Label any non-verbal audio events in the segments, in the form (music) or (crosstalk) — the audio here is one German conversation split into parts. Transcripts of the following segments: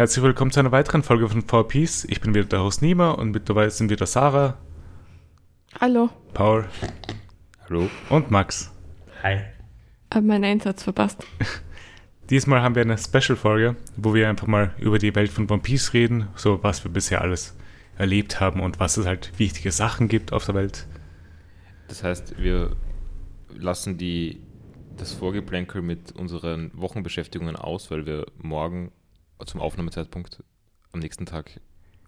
Herzlich willkommen zu einer weiteren Folge von 4Piece. Ich bin wieder der Host Nima und mit dabei sind wieder Sarah, Hallo. Paul Hallo. und Max. Hi. Hab meinen Einsatz verpasst. (laughs) Diesmal haben wir eine Special-Folge, wo wir einfach mal über die Welt von One Piece reden, so was wir bisher alles erlebt haben und was es halt wichtige Sachen gibt auf der Welt. Das heißt, wir lassen die, das Vorgeplänkel mit unseren Wochenbeschäftigungen aus, weil wir morgen zum Aufnahmezeitpunkt am nächsten Tag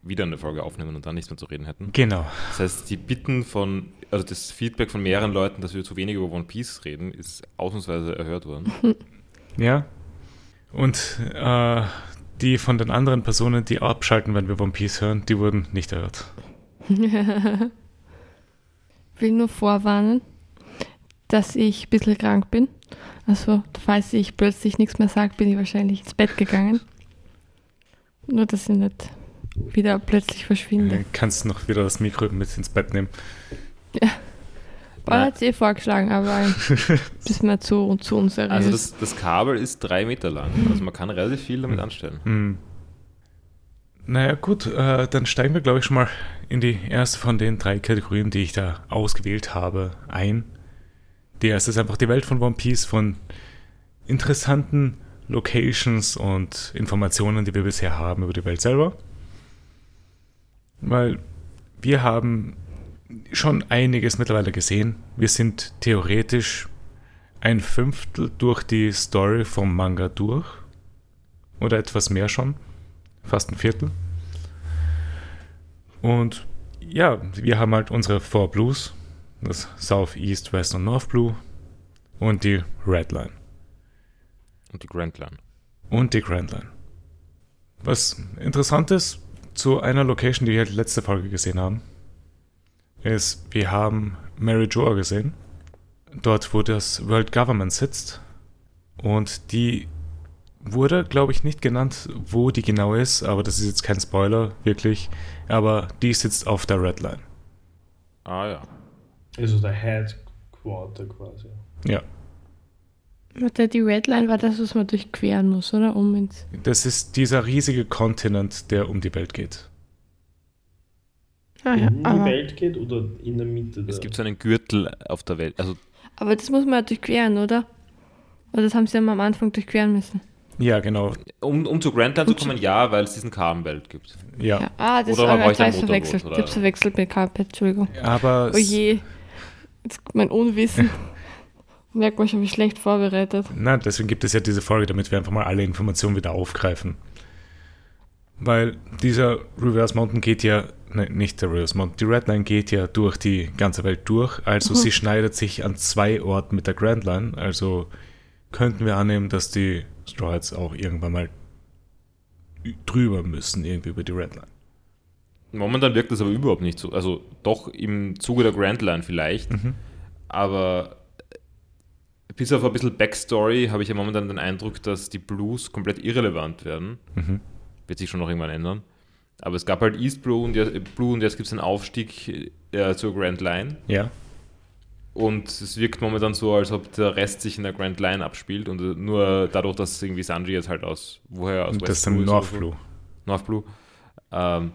wieder eine Folge aufnehmen und dann nichts mehr zu reden hätten. Genau. Das heißt, die Bitten von, also das Feedback von mehreren Leuten, dass wir zu wenig über One Piece reden, ist ausnahmsweise erhört worden. (laughs) Ja. Und äh, die von den anderen Personen, die abschalten, wenn wir One Piece hören, die wurden nicht erhört. (laughs) Will nur vorwarnen, dass ich ein bisschen krank bin. Also, falls ich plötzlich nichts mehr sage, bin ich wahrscheinlich ins Bett gegangen. Nur, dass ich nicht wieder plötzlich verschwinde. Dann kannst du noch wieder das Mikro mit ins Bett nehmen. Paul hat es eh vorgeschlagen, aber (laughs) ist mir zu, zu unseriös. Also das, das Kabel ist drei Meter lang. Also man kann relativ viel damit anstellen. Hm. Naja, gut, äh, dann steigen wir, glaube ich, schon mal in die erste von den drei Kategorien, die ich da ausgewählt habe, ein. Die erste ist einfach die Welt von One Piece, von interessanten Locations und Informationen, die wir bisher haben über die Welt selber. Weil wir haben schon einiges mittlerweile gesehen. Wir sind theoretisch ein Fünftel durch die Story vom Manga durch. Oder etwas mehr schon. Fast ein Viertel. Und ja, wir haben halt unsere Four Blues. Das South, East, West und North Blue. Und die Red Line. Und die Grand Line. Und die Grand Line. Was interessant ist, zu einer Location, die wir halt letzte Folge gesehen haben, ist, wir haben Mary Joa gesehen. Dort, wo das World Government sitzt. Und die wurde, glaube ich, nicht genannt, wo die genau ist, aber das ist jetzt kein Spoiler, wirklich. Aber die sitzt auf der Red Line. Ah ja. Also der Headquarter quasi. Ja. Warte, die Redline war das, was man durchqueren muss, oder? Um ins. Das ist dieser riesige Kontinent, der um die Welt geht. Ah, ja, in die Welt geht oder in der Mitte? Es der- gibt so einen Gürtel auf der Welt. Also aber das muss man ja durchqueren, oder? Oder das haben sie ja mal am Anfang durchqueren müssen. Ja, genau. um, um zu Grand Line zu Um zu- kommen, ja, weil es diesen Karmenbelt gibt. Ja. Ja. Ah, das Oder man war bräuchte ein verwechselt. oder? Ich hab's verwechselt mit Carpet, Entschuldigung. Aber Oh je. Jetzt mein Unwissen. (laughs) Merkt man schon, wie schlecht vorbereitet. Na, deswegen gibt es ja diese Folge, damit wir einfach mal alle Informationen wieder aufgreifen. Weil dieser Reverse Mountain geht ja, ne, nicht der Reverse Mountain, die Red Line geht ja durch die ganze Welt durch. Also Mhm. sie schneidet sich an zwei Orten mit der Grand Line. Also könnten wir annehmen, dass die Straw Hats auch irgendwann mal drüber müssen, irgendwie über die Red Line. Momentan wirkt das aber überhaupt nicht so. Also doch im Zuge der Grand Line vielleicht, Mhm. aber bis auf ein bisschen Backstory habe ich ja momentan den Eindruck, dass die Blues komplett irrelevant werden. Mhm. Wird sich schon noch irgendwann ändern. Aber es gab halt East Blue und, jetzt- Blue und jetzt gibt es einen Aufstieg äh, zur Grand Line. Ja, Und es wirkt momentan so, als ob der Rest sich in der Grand Line abspielt und äh, nur dadurch, dass irgendwie Sanji jetzt halt aus, woher aus und das ist West dann Blue North oder so. Blue. North Blue. Ähm,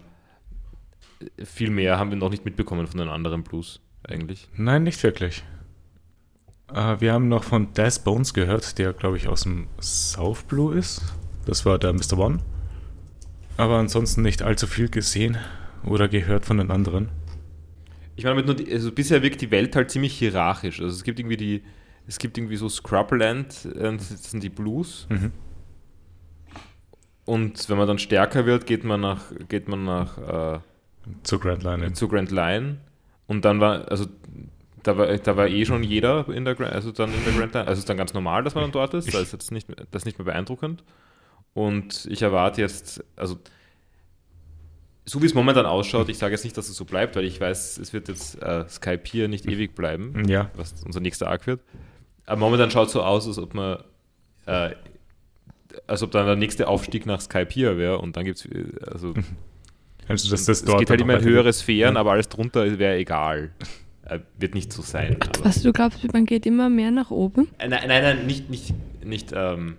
viel mehr haben wir noch nicht mitbekommen von den anderen Blues eigentlich. Nein, nicht wirklich. Äh, wir haben noch von Des Bones gehört, der, glaube ich, aus dem South Blue ist. Das war der Mr. One. Aber ansonsten nicht allzu viel gesehen oder gehört von den anderen. Ich meine, die, also bisher wirkt die Welt halt ziemlich hierarchisch. Also es gibt irgendwie die, es gibt irgendwie so Scrubland, das sind die Blues. Mhm. Und wenn man dann stärker wird, geht man nach, geht man nach äh, Zur Grand Line. zu Grand Line. Und dann war, also da war, da war eh schon jeder in der, Gra- also dann in der Grand Line. Also es ist dann ganz normal, dass man dann dort ist. Da ist jetzt nicht, das ist nicht mehr beeindruckend. Und ich erwarte jetzt, also so wie es momentan ausschaut, ich sage jetzt nicht, dass es so bleibt, weil ich weiß, es wird jetzt äh, Skype hier nicht ewig bleiben, Ja, was unser nächster Arc wird. Aber momentan schaut es so aus, als ob man, äh, als ob dann der nächste Aufstieg nach Skype hier wäre und dann gibt es, also (laughs) also dass das es dort geht halt immer in höhere Sphären, Ja. aber alles drunter wäre egal. Äh, wird nicht so sein. Aber, Was, du glaubst, man geht immer mehr nach oben? Äh, nein, nein, nein, nicht, nicht, nicht, ähm,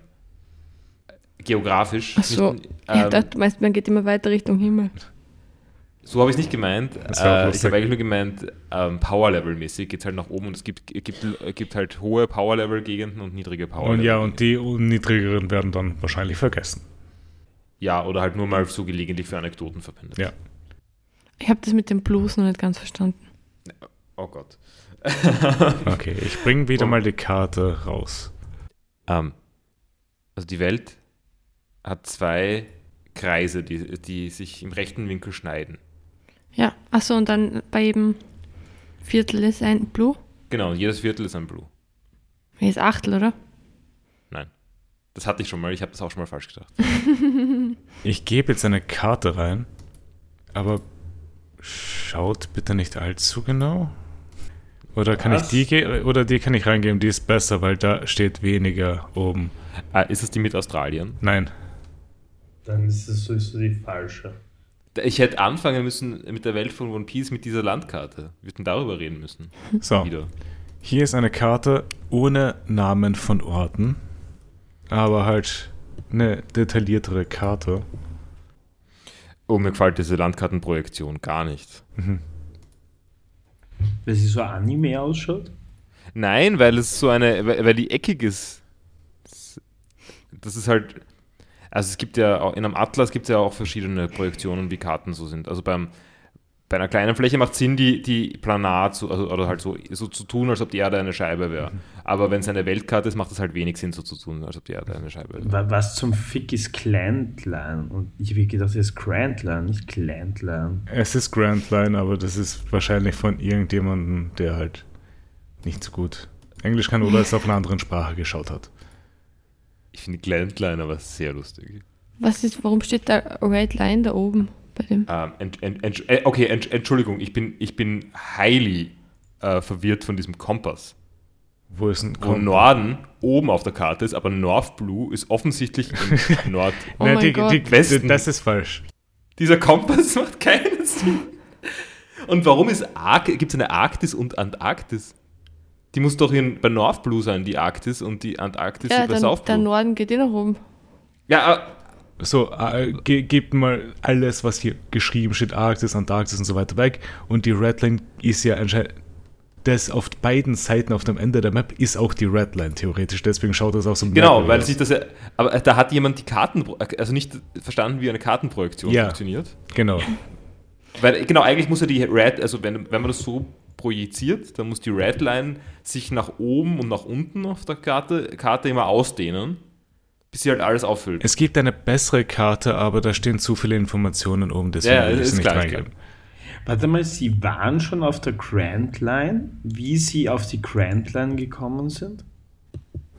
geografisch. Ach so. Nicht, ich ähm, dachte, du meinst, man geht immer weiter Richtung Himmel. so habe ich es nicht gemeint. Äh, ich habe eigentlich nur gemeint, ähm, Power-Level-mäßig geht es halt nach oben und es gibt, gibt, gibt halt hohe Power-Level-Gegenden und niedrige power Und ja, und die niedrigeren werden dann wahrscheinlich vergessen. Ja, oder halt nur mal so gelegentlich für Anekdoten verwendet. Ja. Ich habe das mit dem Blues noch nicht ganz verstanden. Oh Gott. Okay, ich bringe wieder Und- mal die Karte raus. Ähm, also die Welt hat zwei Kreise, die, die sich im rechten Winkel schneiden. Ja, achso, und dann bei jedem Viertel ist ein Blue. Genau, und jedes Viertel ist ein Blue. Hier ist Achtel, oder? Nein. Das hatte ich schon mal, ich habe das auch schon mal falsch gedacht. (laughs) Ich gebe jetzt eine Karte rein, aber schaut bitte nicht allzu genau. Oder kann Was? ich die ge oder die kann ich reingeben, die ist besser, weil da steht weniger oben. Ah, ist es die mit Australien? Nein. Dann ist es sowieso die falsche. Ich hätte anfangen müssen mit der Welt von One Piece mit dieser Landkarte. Wir hätten darüber reden müssen. (laughs) So, Wieder. hier ist eine Karte ohne Namen von Orten, aber halt eine detailliertere Karte. Oh, mir gefällt diese Landkartenprojektion gar nicht. Weil sie so Anime ausschaut? Nein, weil es so eine, weil, weil die eckig ist. Das ist halt, also es gibt ja, auch, in einem Atlas gibt es ja auch verschiedene Projektionen, wie Karten so sind. Also beim, bei einer kleinen Fläche macht Sinn, die, die planar zu, also, oder halt so, so zu tun, als ob die Erde eine Scheibe wäre. Aber wenn es eine Weltkarte ist, macht es halt wenig Sinn, so zu tun, als ob die Erde eine Scheibe. Wa- Was zum Fick ist Clantline? Und ich habe gedacht, das ist Grandline, nicht Clantline. Es ist Grand Line, aber das ist wahrscheinlich von irgendjemandem, der halt nicht so gut Englisch kann oder es auf einer anderen Sprache geschaut hat. Ich finde Glendline aber sehr lustig. Was ist, warum steht da Red Line da oben bei dem? Ähm, ent, ent, ent, äh, okay, ent, Entschuldigung, ich bin, ich bin highly äh, verwirrt von diesem Kompass. Wo ist ein Wo Norden oben auf der Karte ist, aber North Blue ist offensichtlich im (laughs) Nord. Oh Nein, mein die, Gott. die, Westen. das ist falsch. Dieser Kompass (laughs) macht keinen Sinn. Und warum ist gibt es eine Arktis und Antarktis? Die muss doch in, bei North Blue sein, die Arktis und die Antarktis Ja, bei dann, South der Blue. Norden geht eh nach oben. Ja, aber So, äh, ge gebt mal alles, was hier geschrieben steht, Arktis, Antarktis und so weiter weg. Und die Redline ist ja anscheinend. Das auf beiden Seiten auf dem Ende der Map ist auch die Redline theoretisch, deswegen schaut das auch so Genau, merkwürdig weil aus. sich das ja, aber da hat jemand die Karten, also nicht verstanden, wie eine Kartenprojektion Ja. funktioniert. Genau. Weil, genau, eigentlich muss ja die Red, also wenn, wenn man das so projiziert, dann muss die Redline sich nach oben und nach unten auf der Karte, Karte immer ausdehnen, bis sie halt alles auffüllt. Es gibt eine bessere Karte, aber da stehen zu viele Informationen oben, deswegen Ja, will ich ist sie nicht klar, reingeben. Warte mal, Sie waren schon auf der Grand Line, wie Sie auf die Grand Line gekommen sind?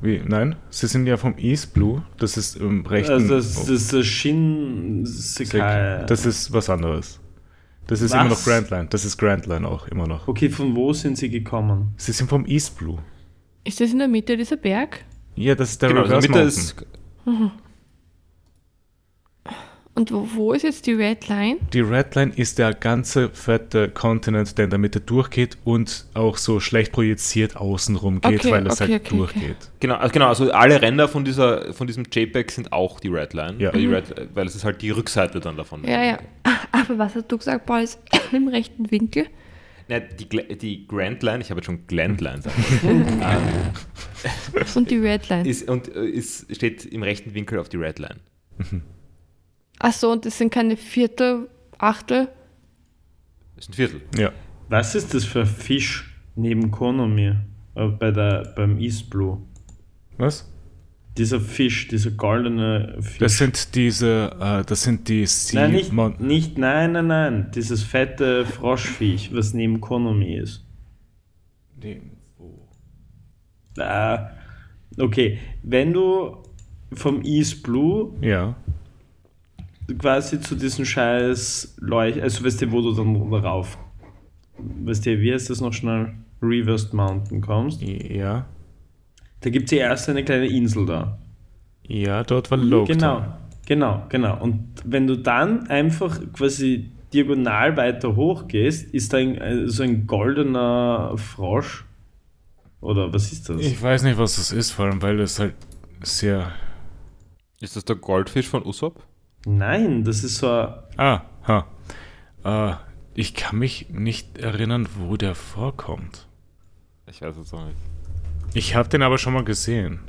Wie? Nein, sie sind ja vom East Blue, das ist im rechten. Also das, das ist der Shin Sekai. das ist was anderes. Das ist Was? immer noch Grand Line. Das ist Grand Line auch immer noch. okay, von wo sind Sie gekommen? Sie sind vom East Blue. Ist das in der Mitte dieser Berg? Ja, das ist der genau, Reverse Mitte Mountain. ist, Und wo, wo ist jetzt die Red Line? Die Red Line ist der ganze fette Kontinent, der in der Mitte durchgeht und auch so schlecht projiziert außenrum geht, Okay, weil es okay, halt okay, durchgeht. genau, also genau, also alle Ränder von, dieser, von diesem JPEG sind auch die Redline, Ja. weil, die Red, weil es ist halt die Rückseite dann davon. Ja, ja. (laughs) Aber was hast du gesagt, Paul, ist (coughs) im rechten Winkel? Ja, die, die Grand Line, ich habe jetzt schon Glendline (laughs) sagen wollen, Und die Red Line. ist, und äh, ist, steht im rechten Winkel auf die Redline. Achso, und das sind keine Viertel, Achtel. Das ist ein Viertel. Ja. Was ist das für ein Fisch neben Konomi äh, bei der, beim East Blue? Was? Dieser Fisch, dieser goldene Fisch. Das sind diese, äh, das sind die Sea nein, nicht, Mon- nicht, nein, nein, nein. Dieses fette Froschviech, was neben Konomi ist. Die- Ah, okay, wenn du vom East Blue Ja. Quasi zu diesen scheiß Leuch, also weißt du, wo du dann rauf, weißt du, wie heißt das noch schnell, Reversed Mountain kommst, Ja. da gibt es ja erst eine kleine Insel da. Ja, dort war Loke. Genau, genau, genau. Und wenn du dann einfach quasi diagonal weiter hoch gehst, ist da ein, äh, so ein goldener Frosch. Oder was ist das? Ich weiß nicht, was das ist, vor allem, weil es halt sehr. Ist das der Goldfisch von Usopp? Nein, das ist so ein Ah, ha. Äh, ich kann mich nicht erinnern, wo der vorkommt. Ich weiß es auch nicht. Ich habe den aber schon mal gesehen.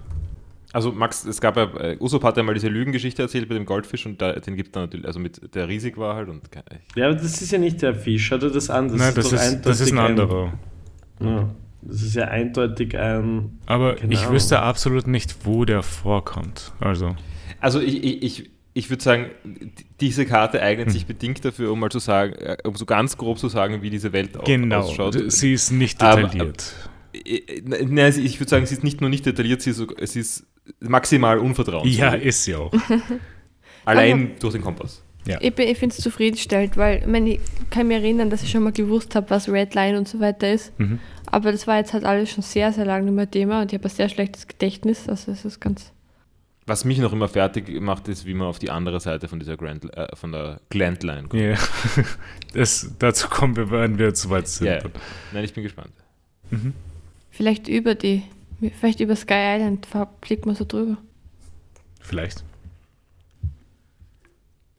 Also Max, es gab ja, äh, Usopp hat ja mal diese Lügengeschichte erzählt mit dem Goldfisch und da, den gibt es dann natürlich, also mit der riesig war halt und ke- ich- Ja, aber das ist ja nicht der Fisch, schau dir das an. Das Nein, das doch ist, das ist ein anderer. Ja, das ist ja eindeutig ein. Aber Keine ich wüsste absolut nicht, wo der vorkommt. Also, Also ich, ich, ich, ich würde sagen, diese Karte eignet sich bedingt dafür, um mal zu sagen, äh, um so ganz grob zu sagen, wie diese Welt au- genau. ausschaut. Sie ist nicht Aber- detailliert. Äh, Nein, sie- ich würde sagen, sie ist nicht nur nicht detailliert, sie ist, so- sie ist maximal unvertrauenswürdig. ja, ist sie auch. (laughs) Allein durch den Kompass. Ich, bin- ich finde es zufriedenstellend, weil ich, meine, ich kann mich erinnern, dass ich schon mal gewusst habe, was Red Line und so weiter ist. Mhm. Aber das war jetzt halt alles schon sehr, sehr lange nicht mehr Thema und ich habe ein sehr schlechtes Gedächtnis. Also es ist ganz. Was mich noch immer fertig macht, ist, wie man auf die andere Seite von dieser Grand, äh, von der Glandline kommt. Ja. (laughs) Das, dazu kommen wir, wenn wir zu weit sind. Ja. Nein, ich bin gespannt. Mhm. Vielleicht über die, vielleicht über Sky Island blickt man so drüber. Vielleicht.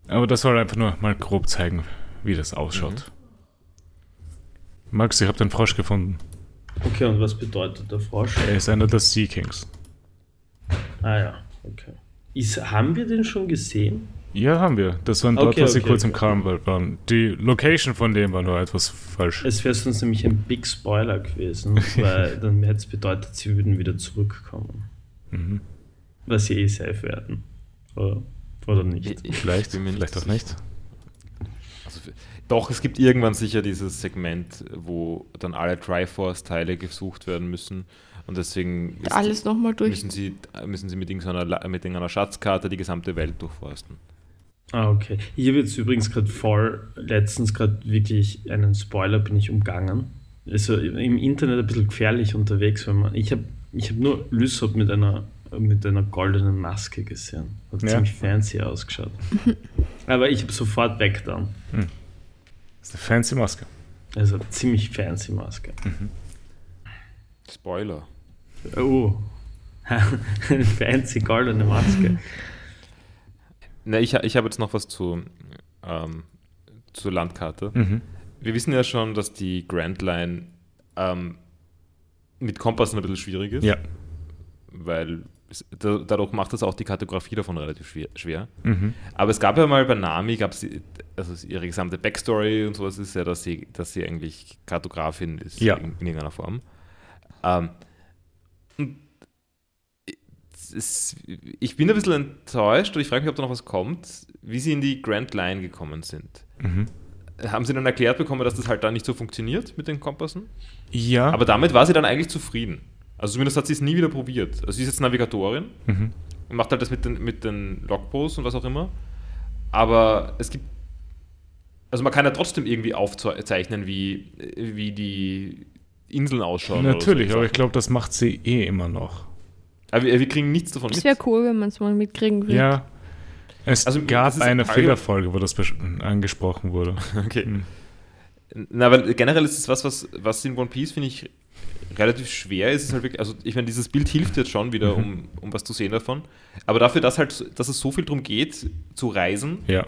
Aber das soll einfach nur mal grob zeigen, wie das ausschaut. Max, ich habe den Frosch gefunden. Okay, und was bedeutet der Frosch? Er ist einer der Sea Kings. Ah ja, okay. Ist, haben wir den schon gesehen? Ja, haben wir. Das waren dort, Okay, wo sie okay, kurz im okay. Karneval waren. Die Location von dem war nur etwas falsch. Es wäre sonst nämlich ein Big Spoiler gewesen, (laughs) weil dann hätte es bedeutet, sie würden wieder zurückkommen. Mhm. Was sie eh safe werden. Oder, oder nicht. Vielleicht, mir nicht vielleicht auch nicht. Also, doch, es gibt irgendwann sicher dieses Segment, wo dann alle Triforce-Teile gesucht werden müssen. Und deswegen ist- Alles nochmal durch. müssen sie, müssen sie mit, irgendeiner, mit irgendeiner Schatzkarte die gesamte Welt durchforsten. Ah, okay. Ich habe jetzt übrigens gerade voll, letztens gerade wirklich einen Spoiler bin ich umgangen. Also im Internet ein bisschen gefährlich unterwegs, wenn man. Ich habe ich hab nur Lysop mit einer, mit einer goldenen Maske gesehen. Hat Ja. ziemlich fancy ausgeschaut. (laughs) Aber ich habe sofort weg dann. Das ist eine fancy Maske. Also ziemlich fancy Maske. Spoiler. Oh. Eine (laughs) fancy goldene Maske. Na, ich, ha- ich habe jetzt noch was zu, ähm, zur Landkarte. Mhm. Wir wissen ja schon, dass die Grand Line ähm, mit Kompassen ein bisschen schwierig ist. Ja. Weil es, da, dadurch macht das auch die Kartografie davon relativ schwer. schwer. Mhm. Aber es gab ja mal bei Nami, gab es also ihre gesamte Backstory und sowas ist ja, dass sie, dass sie eigentlich Kartografin ist Ja. in, in irgendeiner Form. Ähm, es ich bin ein bisschen enttäuscht und ich frage mich, ob da noch was kommt, wie sie in die Grand Line gekommen sind. Mhm. Haben sie dann erklärt bekommen, dass das halt da nicht so funktioniert mit den Kompassen? Ja. Aber damit war sie dann eigentlich zufrieden. Also zumindest hat sie es nie wieder probiert. Also sie ist jetzt Navigatorin mhm. und macht halt das mit den, mit den Logposts und was auch immer. Aber es gibt. Also man kann ja trotzdem irgendwie aufzeichnen, wie, wie die Inseln ausschauen. Natürlich, so. aber ich glaube, das macht sie eh immer noch. Aber wir, wir kriegen nichts davon Es mit. wäre cool, wenn man es mal mitkriegen würde. Ja. Es Also, gab das eine Fehlerfolge, wo das angesprochen wurde. (laughs) Okay. Hm. Na, weil generell ist es was, was, was in One Piece, finde ich, relativ schwer ist. ist halt wirklich, also ich meine, dieses Bild hilft jetzt schon wieder, Mhm. um, um was zu sehen davon. Aber dafür, dass, halt, dass es so viel darum geht, zu reisen, Ja.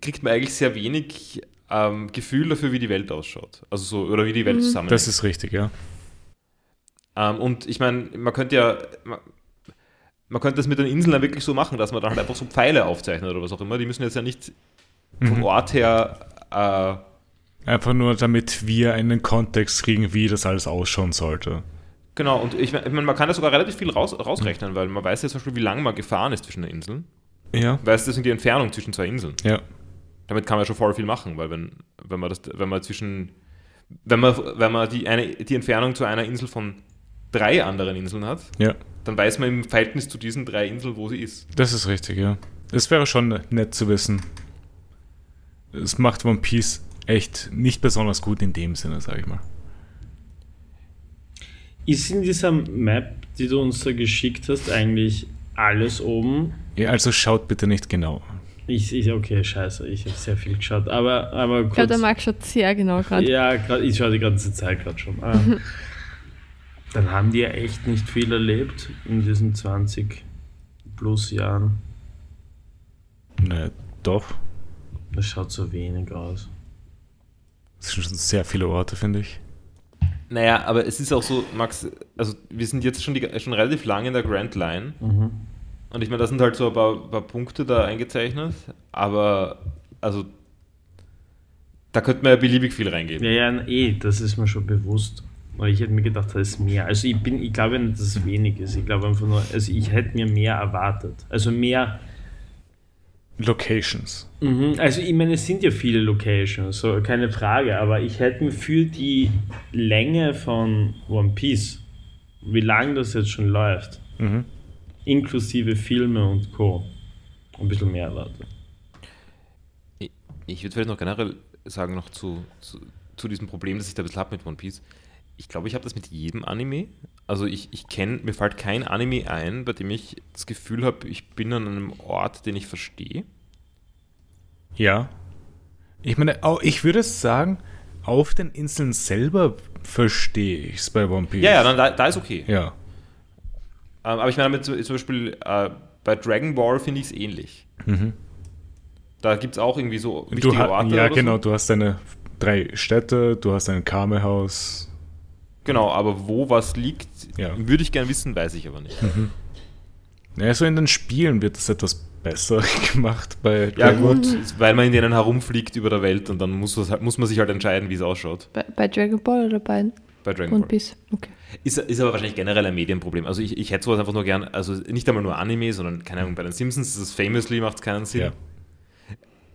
kriegt man eigentlich sehr wenig ähm, Gefühl dafür, wie die Welt ausschaut. Also so, oder wie die Welt Mhm. zusammenhängt. Das ist richtig, ja. Ähm, und ich meine, man könnte ja, man, man könnte das mit den Inseln ja wirklich so machen, dass man dann halt einfach so Pfeile aufzeichnet oder was auch immer. Die müssen jetzt ja nicht vom Mhm. Ort her, äh, Einfach nur, damit wir einen Kontext kriegen, wie das alles ausschauen sollte. genau, und ich meine, man kann ja sogar relativ viel raus, rausrechnen, weil man weiß ja zum Beispiel, wie lange man gefahren ist zwischen den Inseln. Ja. Weiß deswegen die Entfernung zwischen zwei Inseln. Ja. Damit kann man schon voll viel machen, weil wenn, wenn man das, wenn man zwischen, wenn man, wenn man die, eine, die Entfernung zu einer Insel von drei anderen Inseln hat, Ja. dann weiß man im Verhältnis zu diesen drei Inseln, wo sie ist. Das ist richtig, ja. Es wäre schon nett zu wissen. Es macht One Piece echt nicht besonders gut in dem Sinne, sag ich mal. Ist in dieser Map, die du uns da geschickt hast, eigentlich alles oben? Ja, also schaut bitte nicht genau. Ich, ich okay, scheiße, ich habe sehr viel geschaut. Aber, aber Ich glaube, der kurz. Marc schaut sehr genau gerade. Ja, grad, ich schaue die ganze Zeit gerade schon. Ah. (laughs) Dann haben die ja echt nicht viel erlebt in diesen 20 plus Jahren. Ne, doch. Das schaut so wenig aus. Das sind schon sehr viele Orte, finde ich. Naja, aber es ist auch so, Max, also wir sind jetzt schon, die, schon relativ lang in der Grand Line. Mhm. Und ich meine, da sind halt so ein paar, paar Punkte da eingezeichnet, aber also da könnte man ja beliebig viel reingeben. Ja, ja, eh, das ist mir schon bewusst. Aber ich hätte mir gedacht, das ist mehr. Also ich bin, ich glaube nicht, dass es wenig ist. Ich glaube einfach nur, also ich hätte mir mehr erwartet. Also mehr. Locations. Mhm, also ich meine, es sind ja viele Locations, so keine Frage, aber ich hätte mir für die Länge von One Piece, wie lange das jetzt schon läuft, Mhm. inklusive Filme und Co. ein bisschen mehr erwartet. Ich, ich würde vielleicht noch generell sagen, noch zu, zu, zu diesem Problem, das ich da ein bisschen habe mit One Piece. Ich glaube, ich habe das mit jedem Anime. Also ich, ich kenne, mir fällt kein Anime ein, bei dem ich das Gefühl habe, ich bin an einem Ort, den ich verstehe. Ja. Ich meine, ich würde sagen, auf den Inseln selber verstehe ich es bei One Piece. Ja, ja, dann da, da ist okay. Ja. Ähm, aber ich meine, zum Beispiel äh, bei Dragon Ball finde ich es ähnlich. Mhm. Da gibt es auch irgendwie so Du wichtige ha- Orte. ja, genau. So. Du hast deine drei Städte, du hast ein Kamehaus. Genau, aber wo was liegt, Ja. würde ich gerne wissen, weiß ich aber nicht. Ja, so in den Spielen wird es etwas besser (laughs) gemacht bei Ja, Dragon gut, weil man in denen herumfliegt über der Welt und dann muss, das, halt- muss man sich halt entscheiden, wie es ausschaut. Bei, bei Dragon Ball oder bei Bei Dragon One Ball. Piece? Okay. Ist, ist aber wahrscheinlich generell ein Medienproblem. Also ich, ich hätte sowas einfach nur gern, also nicht einmal nur Anime, sondern keine Ahnung, bei den Simpsons, das ist Famously macht es keinen Sinn. Ja.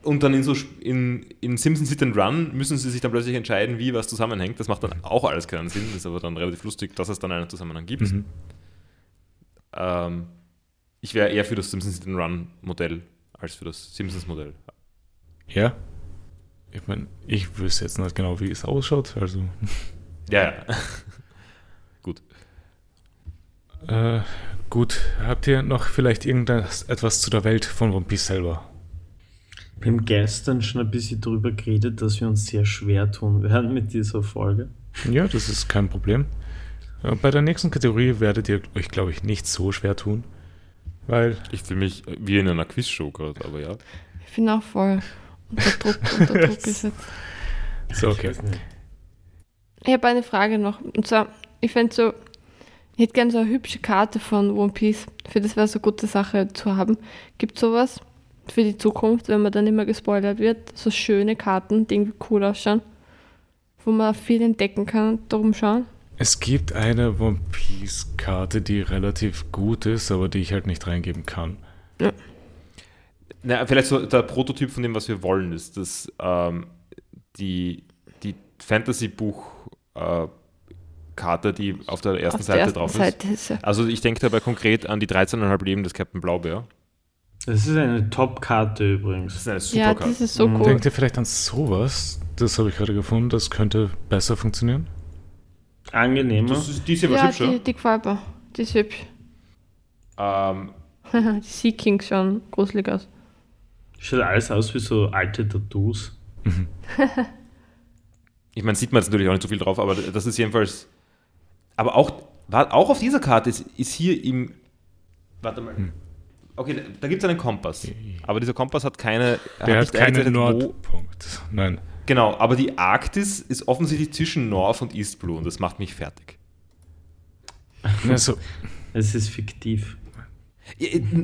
Und dann in so in, in Simpsons Hit and Run müssen sie sich dann plötzlich entscheiden, wie was zusammenhängt. Das macht dann auch alles keinen Sinn, ist aber dann relativ lustig, dass es dann einen Zusammenhang gibt. Mhm. Ähm, ich wäre eher für das Simpsons Hit and Run Modell als für das Simpsons Modell. Ja. Ich meine, ich wüsste jetzt nicht genau, wie es ausschaut. Also, Ja, ja. (laughs) Gut. äh, gut. Habt ihr noch vielleicht irgendetwas etwas zu der Welt von One Piece selber? Wir haben gestern schon ein bisschen darüber geredet, dass wir uns sehr schwer tun werden mit dieser Folge. Ja, das ist kein Problem. Äh, Bei der nächsten Kategorie werdet ihr euch, glaube ich, nicht so schwer tun. Weil, Ich fühle mich wie in einer Quizshow gerade, aber ja. Ich bin auch voll unter Druck, unter (laughs) Druck gesetzt. so, okay. Ich. Ich habe eine Frage noch. Und zwar, ich fände so, ich hätte gerne so eine hübsche Karte von One Piece. Für das wäre so eine gute Sache zu haben. Gibt sowas für die Zukunft, wenn man dann immer gespoilert wird? So schöne Karten, die irgendwie cool ausschauen, wo man viel entdecken kann und darum schauen. Es gibt eine One Piece-Karte, die relativ gut ist, aber die ich halt nicht reingeben kann. Na, vielleicht so der Prototyp von dem, was wir wollen, ist, dass ähm, die, die Fantasy-Buch-Karte, die auf der ersten Auf Seite der ersten drauf Seite ist ja. ist. Also ich denke dabei konkret an die 13,5 Leben des Captain Blaubeer. Das ist eine Top-Karte Das übrigens. ist eine super Ja, Karte. das ist so Mhm. cool. Denkt ihr vielleicht an sowas? Das habe ich gerade gefunden, das könnte besser funktionieren. Angenehmer. Das ist, die ist ja was Ja, hübscher. die, die gefällt mir. Die ist hübsch. (laughs) Ähm, die Sea King schauen gruselig aus. Schaut alles aus wie so alte Tattoos. (laughs) ich meine, sieht man jetzt natürlich auch nicht so viel drauf, aber das ist jedenfalls. Aber auch, war, auch auf dieser Karte ist, ist hier im. Warte mal. Okay, da, gibt es einen Kompass. Aber dieser Kompass hat keine. Der hat nicht keinen Nordpunkt. Nein. Genau, aber die Arktis ist offensichtlich zwischen North und East Blue und das macht mich fertig. (laughs) Also, Es ist fiktiv.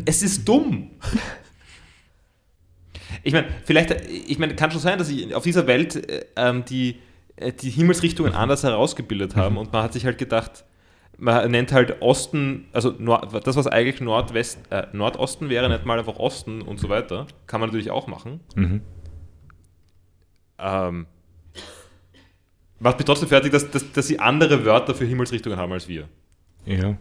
Es ist dumm. Ich meine, vielleicht, ich meine, kann schon sein, dass ich auf dieser Welt äh, ähm, die, äh, die Himmelsrichtungen anders herausgebildet haben und man hat sich halt gedacht, man nennt halt Osten, also Nord, das, was eigentlich Nordwest, äh, Nordosten wäre, nennt man einfach Osten und so weiter. Kann man natürlich auch machen. mhm. Ähm, macht mich trotzdem fertig, dass, dass, dass sie andere Wörter für Himmelsrichtungen haben als wir. ja.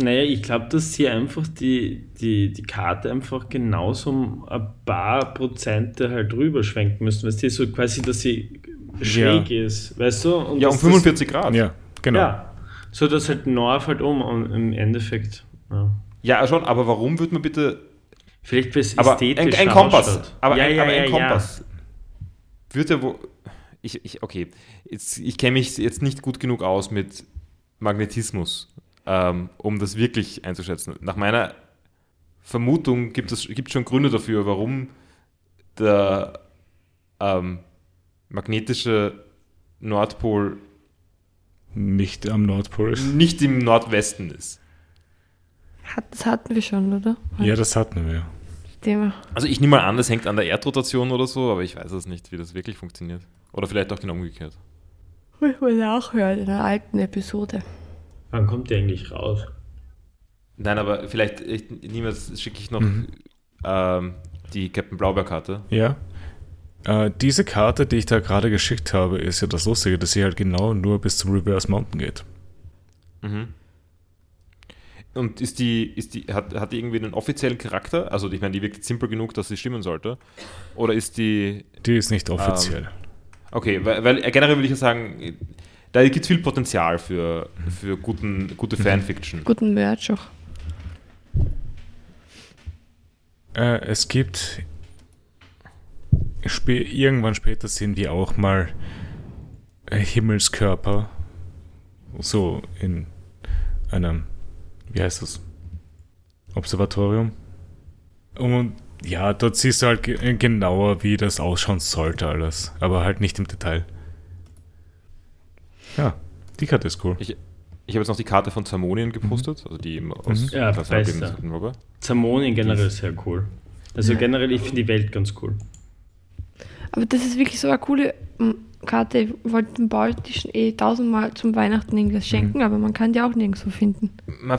Naja, ich glaube, dass sie einfach die, die, die Karte einfach genauso um ein paar Prozente halt rüberschwenken müssen. Weißt du, so quasi, dass sie schräg ist, weißt du? Und Ja, um dass 45 Grad. Ja, genau. Ja, so dass halt North halt um und im Endeffekt. Ja. Ja, schon, aber warum wird man bitte Vielleicht es Aber ein, ästhetisch ein Kompass. Aber, ja, ein, ja, aber ein. Kompass. Wird ja wo. Ich, ich, okay, jetzt, ich kenne mich jetzt nicht gut genug aus mit Magnetismus, ähm, um das wirklich einzuschätzen. Nach meiner Vermutung gibt es gibt schon Gründe dafür, warum der ähm, magnetische Nordpol Nicht am Nordpol ist. nicht im Nordwesten ist. Hat, das hatten wir schon, oder? Ja, das hatten wir. Thema. Also ich nehme mal an, das hängt an der Erdrotation oder so, aber ich weiß es nicht, wie das wirklich funktioniert. Oder vielleicht auch genau umgekehrt. Ich wollte auch hören in einer alten Episode. Wann kommt der eigentlich raus? Nein, aber vielleicht ich, niemals schicke ich noch Mhm. ähm, die Captain Blaubeer-Karte. Ja. Äh, diese Karte, die ich da gerade geschickt habe, ist ja das Lustige, dass sie halt genau nur bis zum Reverse Mountain geht. Mhm. Und ist die, ist die, hat, hat die irgendwie einen offiziellen Charakter? Also ich meine, die wirkt simpel genug, dass sie stimmen sollte. Oder ist die. Die ist nicht offiziell. Okay, weil, weil äh, generell würde ich ja sagen, da gibt es viel Potenzial für, für guten, gute Fanfiction. Guten Merch auch. Äh, es gibt spä irgendwann später sehen wir auch mal äh, Himmelskörper so in einem, wie heißt das, Observatorium. Und ja, dort siehst du halt ge genauer, wie das ausschauen sollte alles, aber halt nicht im Detail. Ja, die Karte ist cool. Ich, ich habe jetzt noch die Karte von Zamonien gepostet, also die im- aus Mhm. Ja, besser. Zamonien generell sehr cool. Also Ja. generell, ich finde die Welt ganz cool. Aber das ist wirklich so eine coole mm, Karte. Ich wollte dem Balti schon eh tausendmal zum Weihnachten irgendwas schenken, aber man kann die auch nirgendwo finden.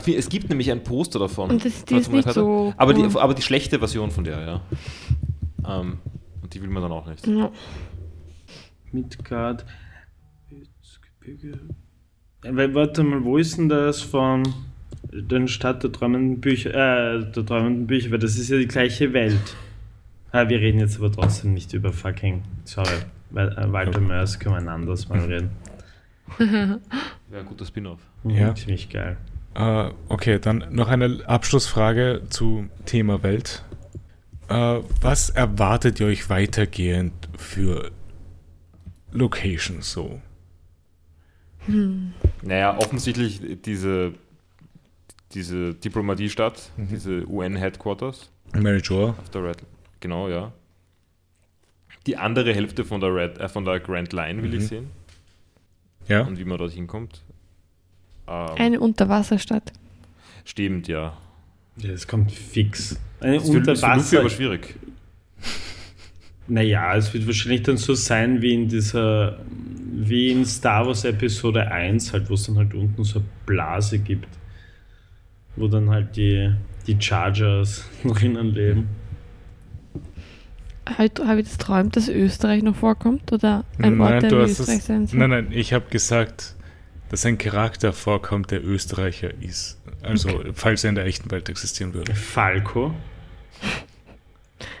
Es gibt nämlich ein Poster davon. Und das, die ist nicht Karte. so. Aber die, aber die schlechte Version von der, ja. Ähm, und die will man dann auch nicht. Ja. Ja, weil, warte mal, wo ist denn das von den Stadt der träumenden Bücher? Äh, der träumenden Bücher, weil das ist ja die gleiche Welt. Ah, wir reden jetzt aber trotzdem nicht über fucking. Sorry. Weil, äh, Walter Mörs können wir ein anderes Mal reden. (laughs) Wäre ein guter Spin-off. Mhm, Ja. Ziemlich geil. Äh, okay, dann noch eine Abschlussfrage zu Thema Welt. Äh, was erwartet ihr euch weitergehend für Locations so? Naja, offensichtlich diese, diese Diplomatiestadt, Mhm. diese UN-Headquarters Mary Jo? auf der Red. Genau, ja. Die andere Hälfte von der Red, äh, von der Grand Line will Mhm. ich sehen Ja? und wie man dort hinkommt. Ähm, Eine Unterwasserstadt. stimmt, ja. Ja, das kommt fix. Eine Das ist für, ist für Unterwasser. aber schwierig. Naja, es wird wahrscheinlich dann so sein wie in dieser, wie in Star Wars Episode 1, halt, wo es dann halt unten so eine Blase gibt, wo dann halt die, die Chargers (laughs) drinnen leben. Halt, habe ich das träumt, dass Österreich noch vorkommt? Oder ein Ort, Nein, der du hast Österreich soll? nein, nein, ich habe gesagt, dass ein Charakter vorkommt, der Österreicher ist. Also, falls er in der echten Welt existieren würde. Falco.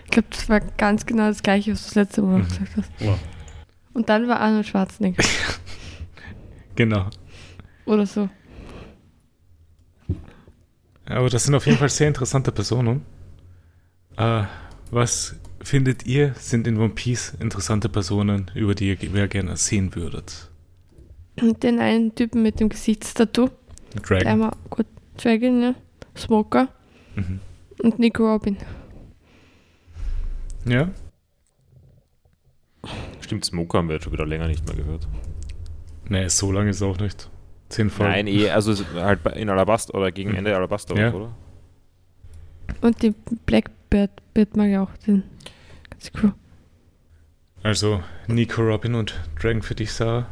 Ich glaube, das war ganz genau das gleiche, was du das letzte Mal Mhm. gesagt hast. Ja. Und dann war Arnold Schwarzenegger. (laughs) Genau. Oder so. Aber das sind auf jeden Fall sehr interessante Personen. Äh, was findet ihr, sind in One Piece interessante Personen, über die ihr gerne sehen würdet? Und den einen Typen mit dem Gesichtstattoo, der Dragon. einmal gut Dragon, ja. Smoker Mhm. und Nico Robin. Ja? Stimmt, Smoker haben wir jetzt schon wieder länger nicht mehr gehört. Nee, so lange ist es auch nicht. Zehn Folgen. Nein, eh, also halt in Alabasta oder gegen Hm. Ende Alabasta, Ja. oder? Und den Blackbird Bird mag ich auch, den ganz cool. Also Nico Robin und Dragon für dich, Sarah.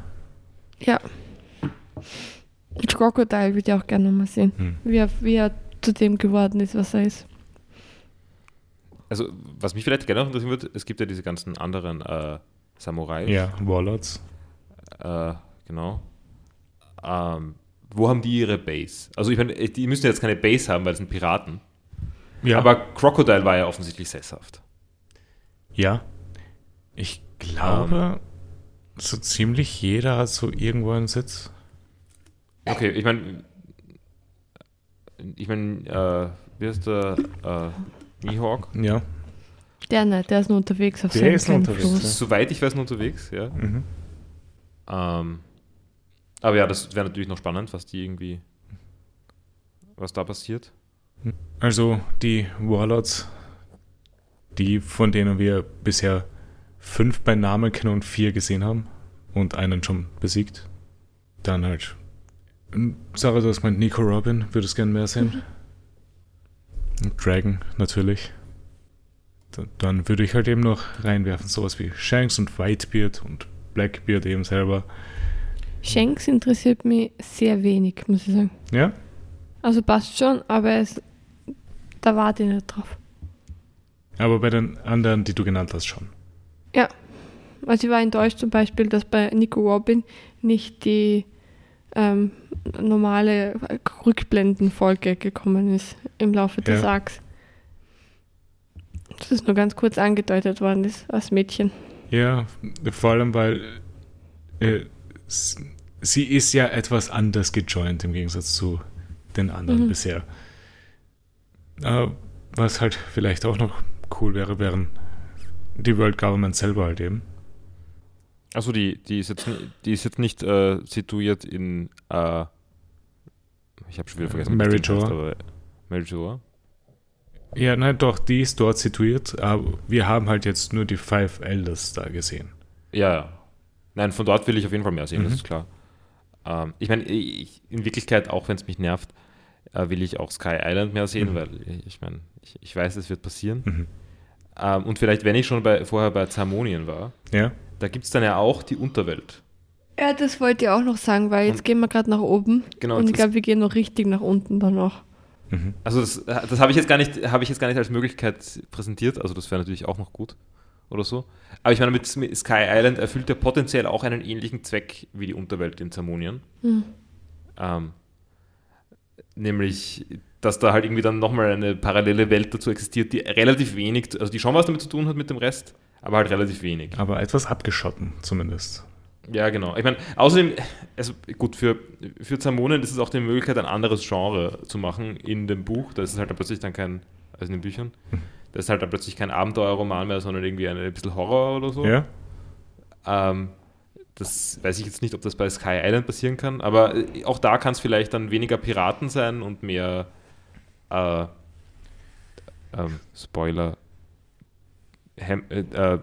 Ja. Und Crocodile würde ich auch gerne nochmal sehen. Hm. Wie er, wie er zu dem geworden ist, was er ist. Also, was mich vielleicht gerne noch interessieren würde, es gibt ja diese ganzen anderen äh, Samurai. Ja, Warlords. Äh, genau. Ähm, wo haben die ihre Base? Also, ich meine, die müssen jetzt keine Base haben, weil es sind Piraten. Ja, Aber Crocodile war ja offensichtlich sesshaft. ja. Ich glaube, so ziemlich jeder hat so irgendwo einen Sitz. Okay, ich meine, ich meine, äh, wie heißt der? Äh, Mihawk? Ja. Der nicht, der ist nur unterwegs auf Der seinem ist kleinen unterwegs, Floß. ja. Soweit ich weiß, nur unterwegs, ja. Mhm. Ähm, aber ja, das wäre natürlich noch spannend, was die irgendwie, was da passiert. Also die Warlords, die von denen wir bisher fünf bei Namen kennen und vier gesehen haben und einen schon besiegt. Dann halt. Sarah, du hast gemeint, Nico Robin, würdest gerne mehr sehen. Dragon, natürlich. Da- Dann würde ich halt eben noch reinwerfen, sowas wie Shanks und Whitebeard und Blackbeard eben selber. Shanks interessiert mich sehr wenig, muss ich sagen. Ja? Also passt schon, aber es, da warte ich nicht drauf. Aber bei den anderen, die du genannt hast, schon. Also ich war enttäuscht zum Beispiel, dass bei Nico Robin nicht die ähm, normale Rückblendenfolge gekommen ist im Laufe des Ja. Arcs. Das ist nur ganz kurz angedeutet worden ist als Mädchen. Ja, vor allem, weil äh, sie ist ja etwas anders gejoint im Gegensatz zu den anderen Mhm. bisher. Äh, was halt vielleicht auch noch cool wäre, wären die World Government selber halt eben. Also die, die ist jetzt, die ist jetzt nicht äh, situiert in äh, ich habe schon wieder vergessen, das Mary Jo. Mary Jo. Ja, nein, doch, die ist dort situiert, aber wir haben halt jetzt nur die Five Elders da gesehen. Ja, ja. Nein, von dort will ich auf jeden Fall mehr sehen, das Mhm. ist klar. Ähm, ich meine, in Wirklichkeit, auch wenn es mich nervt, will ich auch Sky Island mehr sehen, Mhm. weil ich, meine, ich, ich weiß, es wird passieren. Mhm. Ähm, und vielleicht, wenn ich schon bei, vorher bei Zermonien war, Ja? da gibt es dann ja auch die Unterwelt. Ja, das wollte ich auch noch sagen, weil jetzt Und- gehen wir gerade nach oben Genau, und ich glaube, wir gehen noch richtig nach unten danach. Mhm. Also das, das habe ich jetzt gar nicht, habe ich jetzt gar nicht als Möglichkeit präsentiert. Also das wäre natürlich auch noch gut oder so. Aber ich meine, mit Sky Island erfüllt er potenziell auch einen ähnlichen Zweck wie die Unterwelt in Zermonien. Hm. Ähm, nämlich, dass da halt irgendwie dann nochmal eine parallele Welt dazu existiert, die relativ wenig, also die schon was damit zu tun hat mit dem Rest, aber halt relativ wenig. Aber etwas abgeschotten zumindest. Ja, genau. Ich meine, außerdem, also gut, für, für Zermonen ist es auch die Möglichkeit, ein anderes Genre zu machen in dem Buch. Da ist es halt dann plötzlich dann kein, also in den Büchern, da ist halt dann plötzlich kein Abenteuerroman mehr, sondern irgendwie ein, ein bisschen Horror oder so. Ja? Ähm, das weiß ich jetzt nicht, ob das bei Sky Island passieren kann, aber äh, auch da kann es vielleicht dann weniger Piraten sein und mehr äh, ähm, Spoiler, Hem, äh, äh,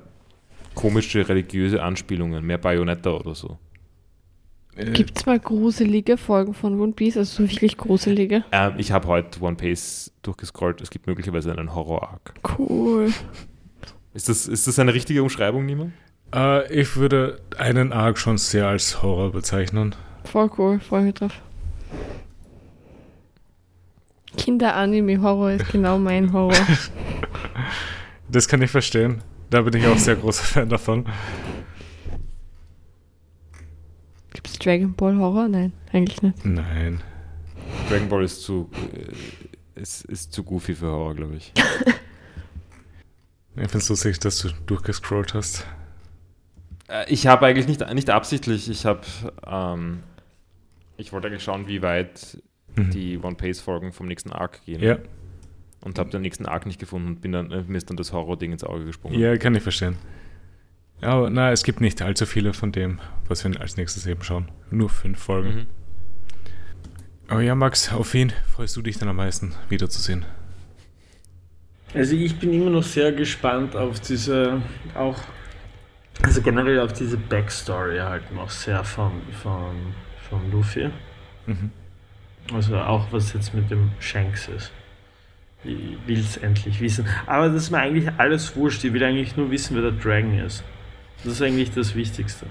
komische religiöse Anspielungen, mehr Bayonetta oder so. Äh, Gibt es mal gruselige Folgen von One Piece, also so wirklich gruselige? Ähm, ich habe heute One Piece durchgescrollt, es gibt möglicherweise einen Horror-Arc. Cool. Ist das, ist das eine richtige Umschreibung, Nima? Äh, ich würde einen Arc schon sehr als Horror bezeichnen. Voll cool, freue mich drauf. Kinder-Anime-Horror ist genau mein Horror. (laughs) Das kann ich verstehen. Da bin ich auch sehr großer Fan davon. Gibt es Dragon Ball Horror? Nein, eigentlich nicht. Nein. Dragon Ball ist zu, äh, ist, ist zu goofy für Horror, glaube ich. Ich finde es lustig, dass du durchgescrollt hast. Äh, Ich habe eigentlich nicht, nicht absichtlich, ich habe, ähm, ich wollte eigentlich schauen, wie weit Mhm. die One Piece Folgen vom nächsten Arc gehen. Ja, Und habe den nächsten Arc nicht gefunden und bin dann, äh, mir ist dann das Horror-Ding ins Auge gesprungen. ja, kann ich verstehen. Aber na, es gibt nicht allzu viele von dem, was wir als nächstes eben schauen. Nur fünf Folgen. Mhm. Aber ja, Max, auf wen freust du dich denn am meisten wiederzusehen? Also ich bin immer noch sehr gespannt auf diese, auch, also generell auf diese Backstory halt noch sehr von, von, von Luffy. Mhm. Also auch was jetzt mit dem Shanks ist. Ich will es endlich wissen. Aber das ist mir eigentlich alles wurscht. Ich will eigentlich nur wissen, wer der Dragon ist. Das ist eigentlich das Wichtigste.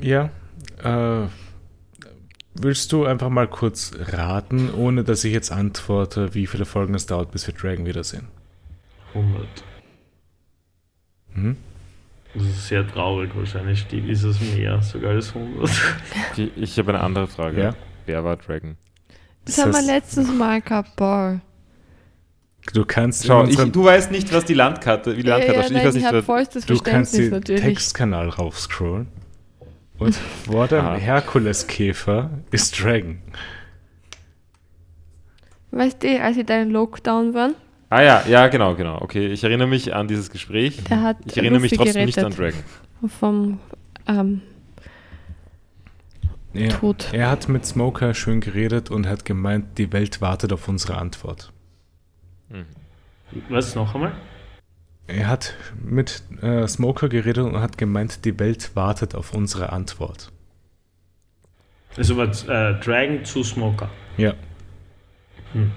Ja, äh, willst du einfach mal kurz raten, ohne dass ich jetzt antworte, wie viele Folgen es dauert, bis wir Dragon wiedersehen? 100. Mhm. Das ist sehr traurig wahrscheinlich. Die ist es mehr, sogar als 100. Ich, ich habe eine andere Frage. Ja. Wer war Dragon? Das haben wir letztes Mal gehabt, boah. Du kannst, Schau, ich, du weißt nicht, was die Landkarte, wie die Ja, Landkarte ja, nein, ich weiß ich nicht, habe was, vollstes du kannst den natürlich. Textkanal raufscrollen und vor dem Aha. Herkuleskäfer ist Dragon. Weißt du, als ich da in Lockdown war, Ah ja, ja, genau, genau. Okay, ich erinnere mich an dieses Gespräch. der hat Ich erinnere mich trotzdem nicht an gerettet Dragon. vom ähm, Er, tot. er hat mit Smoker schön geredet und hat gemeint, die Welt wartet auf unsere Antwort. Mhm. Was noch einmal? Er hat mit äh, Smoker geredet und hat gemeint, die Welt wartet auf unsere Antwort. Also was, äh, Dragon zu Smoker. Ja. Hm.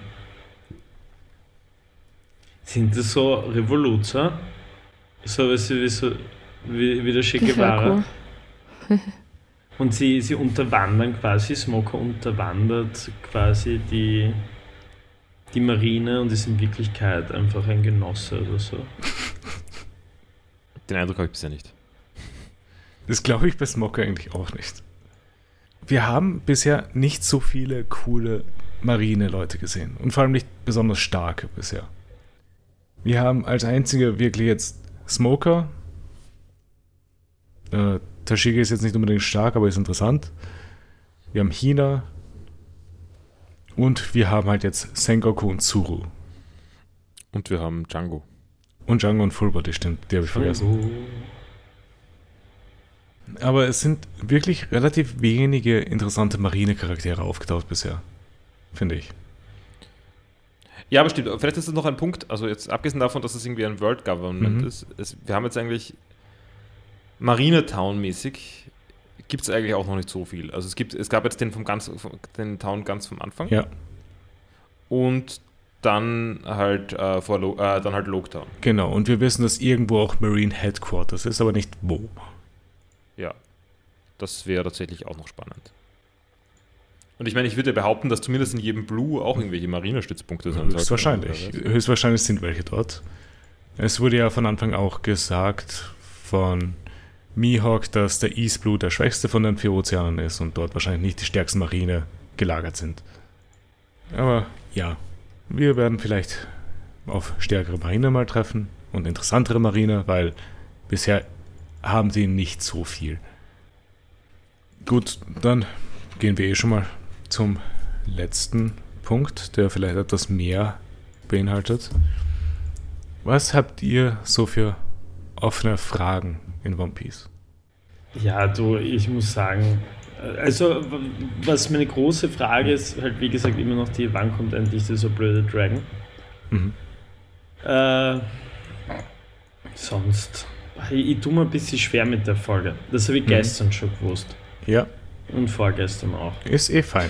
Sind das so Revoluzer? So was wie, so, wie, wie der Che Guevara? cool. (laughs) Und sie, sie unterwandern quasi, Smoker unterwandert quasi die, die Marine und ist in Wirklichkeit einfach ein Genosse oder so. Den Eindruck habe ich bisher nicht. Das glaube ich bei Smoker eigentlich auch nicht. Wir haben bisher nicht so viele coole Marine-Leute gesehen. Und vor allem nicht besonders starke bisher. Wir haben als einzige wirklich jetzt Smoker. Äh, Tashigi ist jetzt nicht unbedingt stark, aber ist interessant. Wir haben Hina. Und wir haben halt jetzt Sengoku und Tsuru. Und wir haben Django. Und Django und Fullbody, stimmt. Die habe ich vergessen. Aber es sind wirklich relativ wenige interessante Marine-Charaktere aufgetaucht bisher. Finde ich. Ja, aber stimmt. Vielleicht ist das noch ein Punkt, also jetzt abgesehen davon, dass es irgendwie ein World Government Mhm. ist, es, wir haben jetzt eigentlich Marinetown-mäßig gibt es eigentlich auch noch nicht so viel. Also es gibt, es gab jetzt den vom ganz, vom, den Town ganz vom Anfang Ja, und dann halt äh, vor Lo, äh, dann halt Loketown. genau. Und wir wissen, dass irgendwo auch Marine Headquarters ist, aber nicht wo. Ja. Das wäre tatsächlich auch noch spannend. Und ich meine, ich würde behaupten, dass zumindest in jedem Blue auch irgendwelche Marinestützpunkte sein sollten. Höchstwahrscheinlich. Höchstwahrscheinlich sind welche dort. Es wurde ja von Anfang auch gesagt von Mihawk, dass der East Blue der schwächste von den vier Ozeanen ist und dort wahrscheinlich nicht die stärksten Marine gelagert sind. Aber ja, wir werden vielleicht auf stärkere Marine mal treffen und interessantere Marine, weil bisher haben sie nicht so viel. Gut, dann gehen wir eh schon mal zum letzten Punkt, der vielleicht etwas mehr beinhaltet. Was habt ihr so für offene Fragen in One Piece? Ja, du, ich muss sagen, also was meine große Frage ist, halt wie gesagt immer noch die, wann kommt endlich dieser blöde Dragon? Mhm. Äh, sonst, ich, ich tue mir ein bisschen schwer mit der Folge. Das habe ich Mhm. gestern schon gewusst Ja, und vorgestern auch. ist eh fein.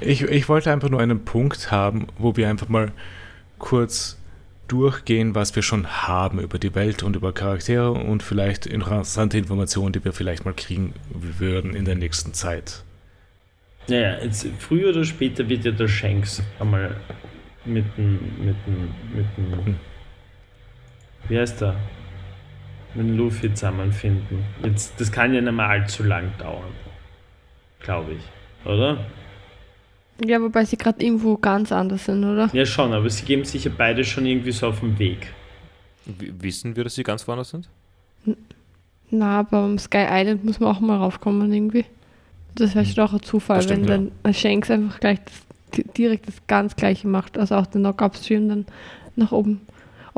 Ich, ich wollte einfach nur einen Punkt haben, wo wir einfach mal kurz durchgehen, was wir schon haben über die Welt und über Charaktere und vielleicht interessante Informationen, die wir vielleicht mal kriegen würden in der nächsten Zeit. Naja, jetzt, früher oder später wird ja der Shanks einmal mit dem, mit dem, mit dem, Hm. wie heißt der? Mit Luffy zusammenfinden. Jetzt, das kann ja nicht mehr allzu lang dauern. Glaube ich. Oder? Ja, wobei sie gerade irgendwo ganz anders sind, oder? Ja, schon, aber sie geben sich ja beide schon irgendwie so auf den Weg. W- Wissen wir, dass sie ganz woanders sind? Na, aber am Sky Island muss man auch mal raufkommen irgendwie. Das wäre schon auch ein Zufall, stimmt, wenn dann Shanks einfach gleich das, di- direkt das ganz gleiche macht, also auch den Knock-Up-Stream dann nach oben.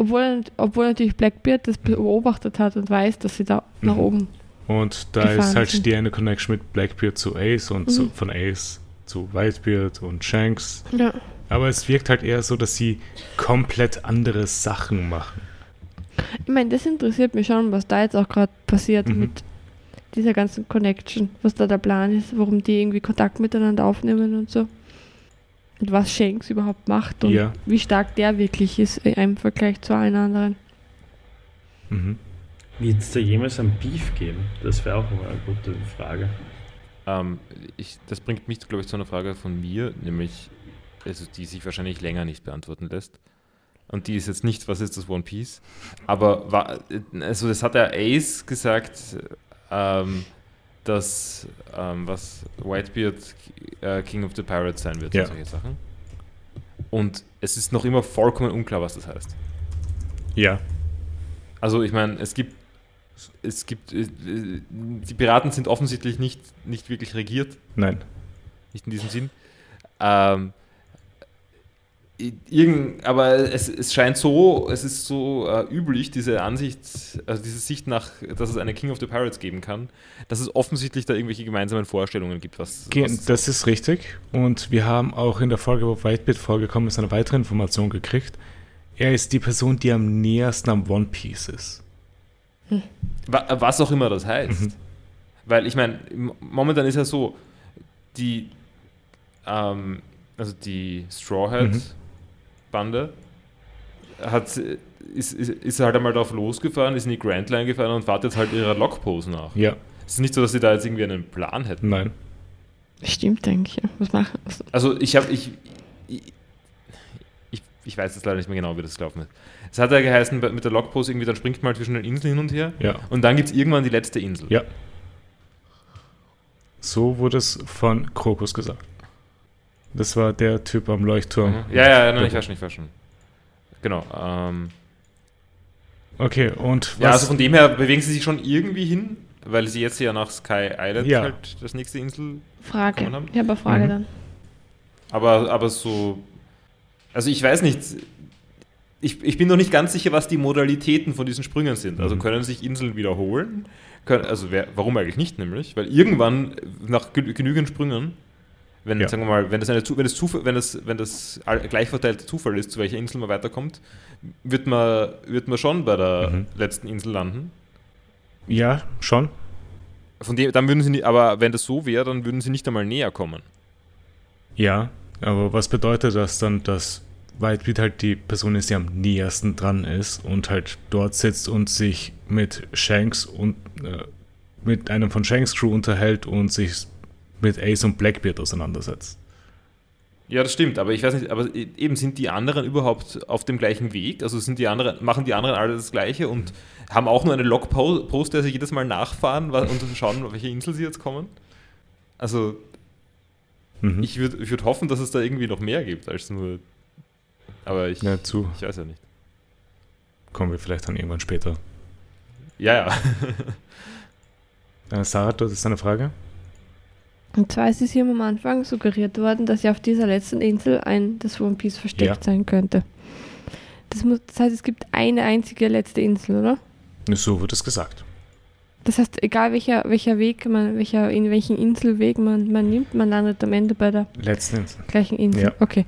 Obwohl, obwohl natürlich Blackbeard das beobachtet hat und weiß, dass sie da nach Mhm. oben. Und da ist halt sind. die eine Connection mit Blackbeard zu Ace und Mhm. zu, von Ace zu Whitebeard und Shanks. Ja. Aber es wirkt halt eher so, dass sie komplett andere Sachen machen. Ich meine, das interessiert mich schon, was da jetzt auch gerade passiert Mhm. mit dieser ganzen Connection, was da der Plan ist, warum die irgendwie Kontakt miteinander aufnehmen und so. Und was Shanks überhaupt macht und Ja. wie stark der wirklich ist im Vergleich zu allen anderen. Mhm. Wird es da jemals ein Beef geben? Das wäre auch immer eine gute Frage. Ähm, ich, das bringt mich, glaube ich, zu einer Frage von mir, nämlich, also die sich wahrscheinlich länger nicht beantworten lässt. Und die ist jetzt nicht, was ist das One Piece? Aber war, also das hat der Ace gesagt, ähm, dass ähm, was Whitebeard äh, King of the Pirates sein wird Ja. und solche Sachen. Und es ist noch immer vollkommen unklar, was das heißt. Ja. Also ich meine, es gibt es gibt äh, die Piraten sind offensichtlich nicht, nicht wirklich regiert Nein. nicht in diesem Sinn. Ähm, irgend, aber es, es scheint so, es ist so äh, üblich, diese Ansicht, also diese Sicht nach, dass es eine King of the Pirates geben kann, dass es offensichtlich da irgendwelche gemeinsamen Vorstellungen gibt, was. Was Das ist richtig. Und wir haben auch in der Folge, wo Whitebeard vorgekommen ist, eine weitere Information gekriegt. Er ist die Person, die am nähersten am One Piece ist. Wa- Was auch immer das heißt. Mhm. Weil ich meine, momentan ist ja so, die, ähm, also die Straw Hat Mhm. Bande hat, ist, ist, ist halt einmal drauf losgefahren, ist in die Grand Line gefahren und wartet jetzt halt ihrer Lockpose nach. Ja, Es ist nicht so, dass sie da jetzt irgendwie einen Plan hätten. nein. Stimmt, denke ich. Was machen? Also ich habe, ich, ich, ich, ich weiß jetzt leider nicht mehr genau, wie das gelaufen ist. Es hat ja geheißen, mit der Lockpose irgendwie, dann springt man halt zwischen den Inseln hin und her Ja, und dann gibt es irgendwann die letzte Insel. ja. So wurde es von Krokus gesagt. Das war der Typ am Leuchtturm. Mhm. Ja, ja, ja, nein, ich weiß schon, ich weiß schon. Genau. Ähm, Okay, und ja, was? also von dem her bewegen sie sich schon irgendwie hin, weil sie jetzt ja nach Sky Island Ja. halt das nächste Insel. Frage. Haben? Ich habe eine Frage Mhm. dann. Aber, aber so. Also ich weiß nicht. Ich, ich bin noch nicht ganz sicher, was die Modalitäten von diesen Sprüngen sind. Also Mhm. können sich Inseln wiederholen? Können, also wer, warum eigentlich nicht, nämlich? Weil irgendwann nach genü- genügend Sprüngen, wenn, Ja. sagen wir mal, wenn das eine wenn das Zufall, wenn das, wenn das all- gleich verteilter Zufall ist, zu welcher Insel man weiterkommt, wird man, wird man schon bei der Mhm. letzten Insel landen. ja, schon. Von dem, dann würden sie nicht, aber wenn das so wäre, dann würden sie nicht einmal näher kommen. Ja, aber was bedeutet das dann, dass Whitebeard halt die Person ist, die am nähersten dran ist und halt dort sitzt und sich mit Shanks und äh, mit einem von Shanks Crew unterhält und sich mit Ace und Blackbeard auseinandersetzt? Ja, das stimmt, aber ich weiß nicht, aber e- eben sind die anderen überhaupt auf dem gleichen Weg? Also sind die anderen, machen die anderen alle das Gleiche und haben auch nur eine Logpost, der sie jedes Mal nachfahren und schauen, auf welche Insel sie jetzt kommen? Also Mhm. ich würde ich würd hoffen, dass es da irgendwie noch mehr gibt als nur. Aber ich, ja, zu ich weiß ja nicht. kommen wir vielleicht dann irgendwann später. Ja, ja. Äh, Sarah, du hast eine Frage? Und zwar ist es hier am Anfang suggeriert worden, dass ja auf dieser letzten Insel ein das One Piece versteckt Ja. sein könnte. Das, muss, das heißt, es gibt eine einzige letzte Insel, oder? So wird es gesagt. Das heißt, egal welcher, welcher Weg man, welcher, in welchen Inselweg man, man nimmt, man landet am Ende bei der Letztens. gleichen Insel. Ja. Okay.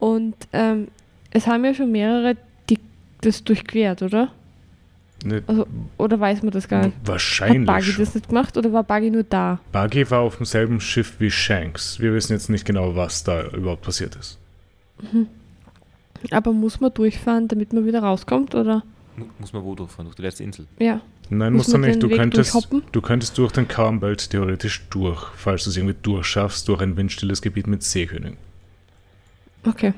Und ähm, es haben ja schon mehrere, die das durchquert, oder? Ne, Also, oder weiß man das gar nicht? Hat wahrscheinlich. Buggy schon. das nicht gemacht oder war Buggy nur da? Buggy war auf demselben Schiff wie Shanks. Wir wissen jetzt nicht genau, was da überhaupt passiert ist. Aber muss man durchfahren, damit man wieder rauskommt, oder? Mu- Muss man wo durchfahren? Durch die letzte Insel? Ja. Nein, Muss musst du nicht. Du Weg könntest, du könntest durch den Karmbelt theoretisch durch, falls du es irgendwie durchschaffst, durch ein windstilles Gebiet mit Seekönig. Okay.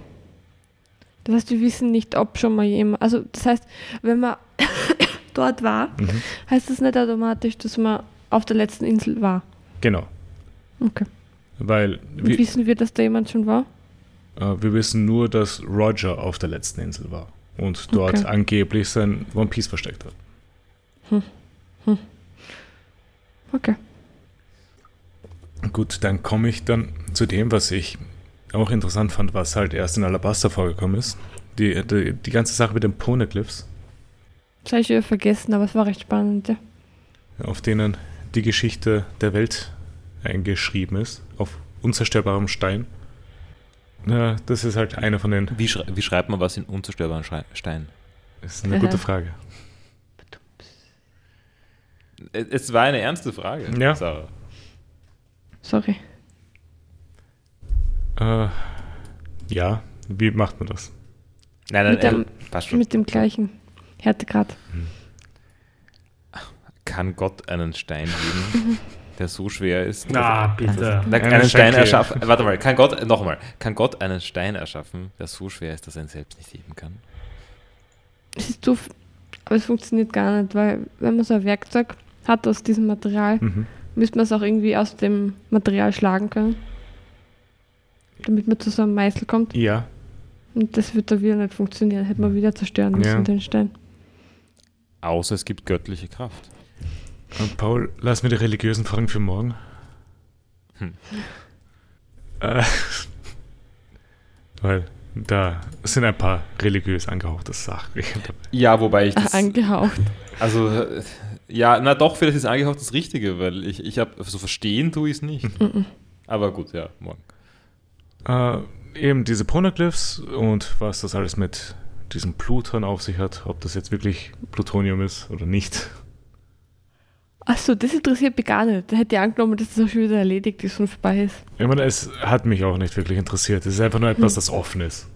Das heißt, wir wissen nicht, ob schon mal jemand. Also, das heißt, wenn man (coughs) dort war, Mhm. heißt das nicht automatisch, dass man auf der letzten Insel war. Genau. Okay. Weil wir, wissen wir, dass da jemand schon war? äh, wir wissen nur, dass Roger auf der letzten Insel war und dort Okay. angeblich sein One Piece versteckt hat. Okay. Gut, dann komme ich dann zu dem, was ich auch interessant fand, was halt erst in Alabasta vorgekommen ist. Die, die, die ganze Sache mit den Poneglyphs, Das habe ich wieder vergessen, aber es war recht spannend. Ja. auf denen die Geschichte der Welt eingeschrieben ist, auf unzerstörbarem Stein. Ja, das ist halt eine von den. Wie, schrei wie schreibt man was in unzerstörbaren Schrei- Stein? Das ist eine Aha. gute Frage. Es es war eine ernste Frage. Ja. Sarah. Sorry. Äh, ja, wie macht man das? Nein, nein, Mit dem- äh, passt schon. Mit dem gleichen Härtegrad. Kann Gott einen Stein geben, (laughs) der so schwer ist? Na, bitte. Na, Einen einen Stein erschaffen. Warte mal, kann Gott, nochmal, kann Gott einen Stein erschaffen, der so schwer ist, dass er ihn selbst nicht heben kann? Es ist zu, f- aber es funktioniert gar nicht, weil wenn man so ein Werkzeug hat aus diesem Material, Mhm. müsste man es auch irgendwie aus dem Material schlagen können. Damit man zu so einem Meißel kommt. Ja, Und das wird da wieder nicht funktionieren. Hätte man wieder zerstören müssen, Ja. den Stein. Außer es gibt göttliche Kraft. Und Paul, lass mir die religiösen Fragen für morgen. Hm. Äh, weil Da sind ein paar religiös angehauchte Sachen dabei. Ja, wobei ich das. Angehaucht. Also, äh, ja, na doch, vielleicht ist angehaucht das Richtige, weil ich, ich habe so verstehen tue ich es nicht. Aber gut, ja, morgen. Äh, eben diese Poneglyphs und was das alles mit diesem Pluton auf sich hat, ob das jetzt wirklich Plutonium ist oder nicht. Achso, das interessiert mich gar nicht. Da hätte ich angenommen, dass das auch schon wieder erledigt ist und vorbei ist. Ich meine, es hat mich auch nicht wirklich interessiert. Es ist einfach nur etwas, das offen ist.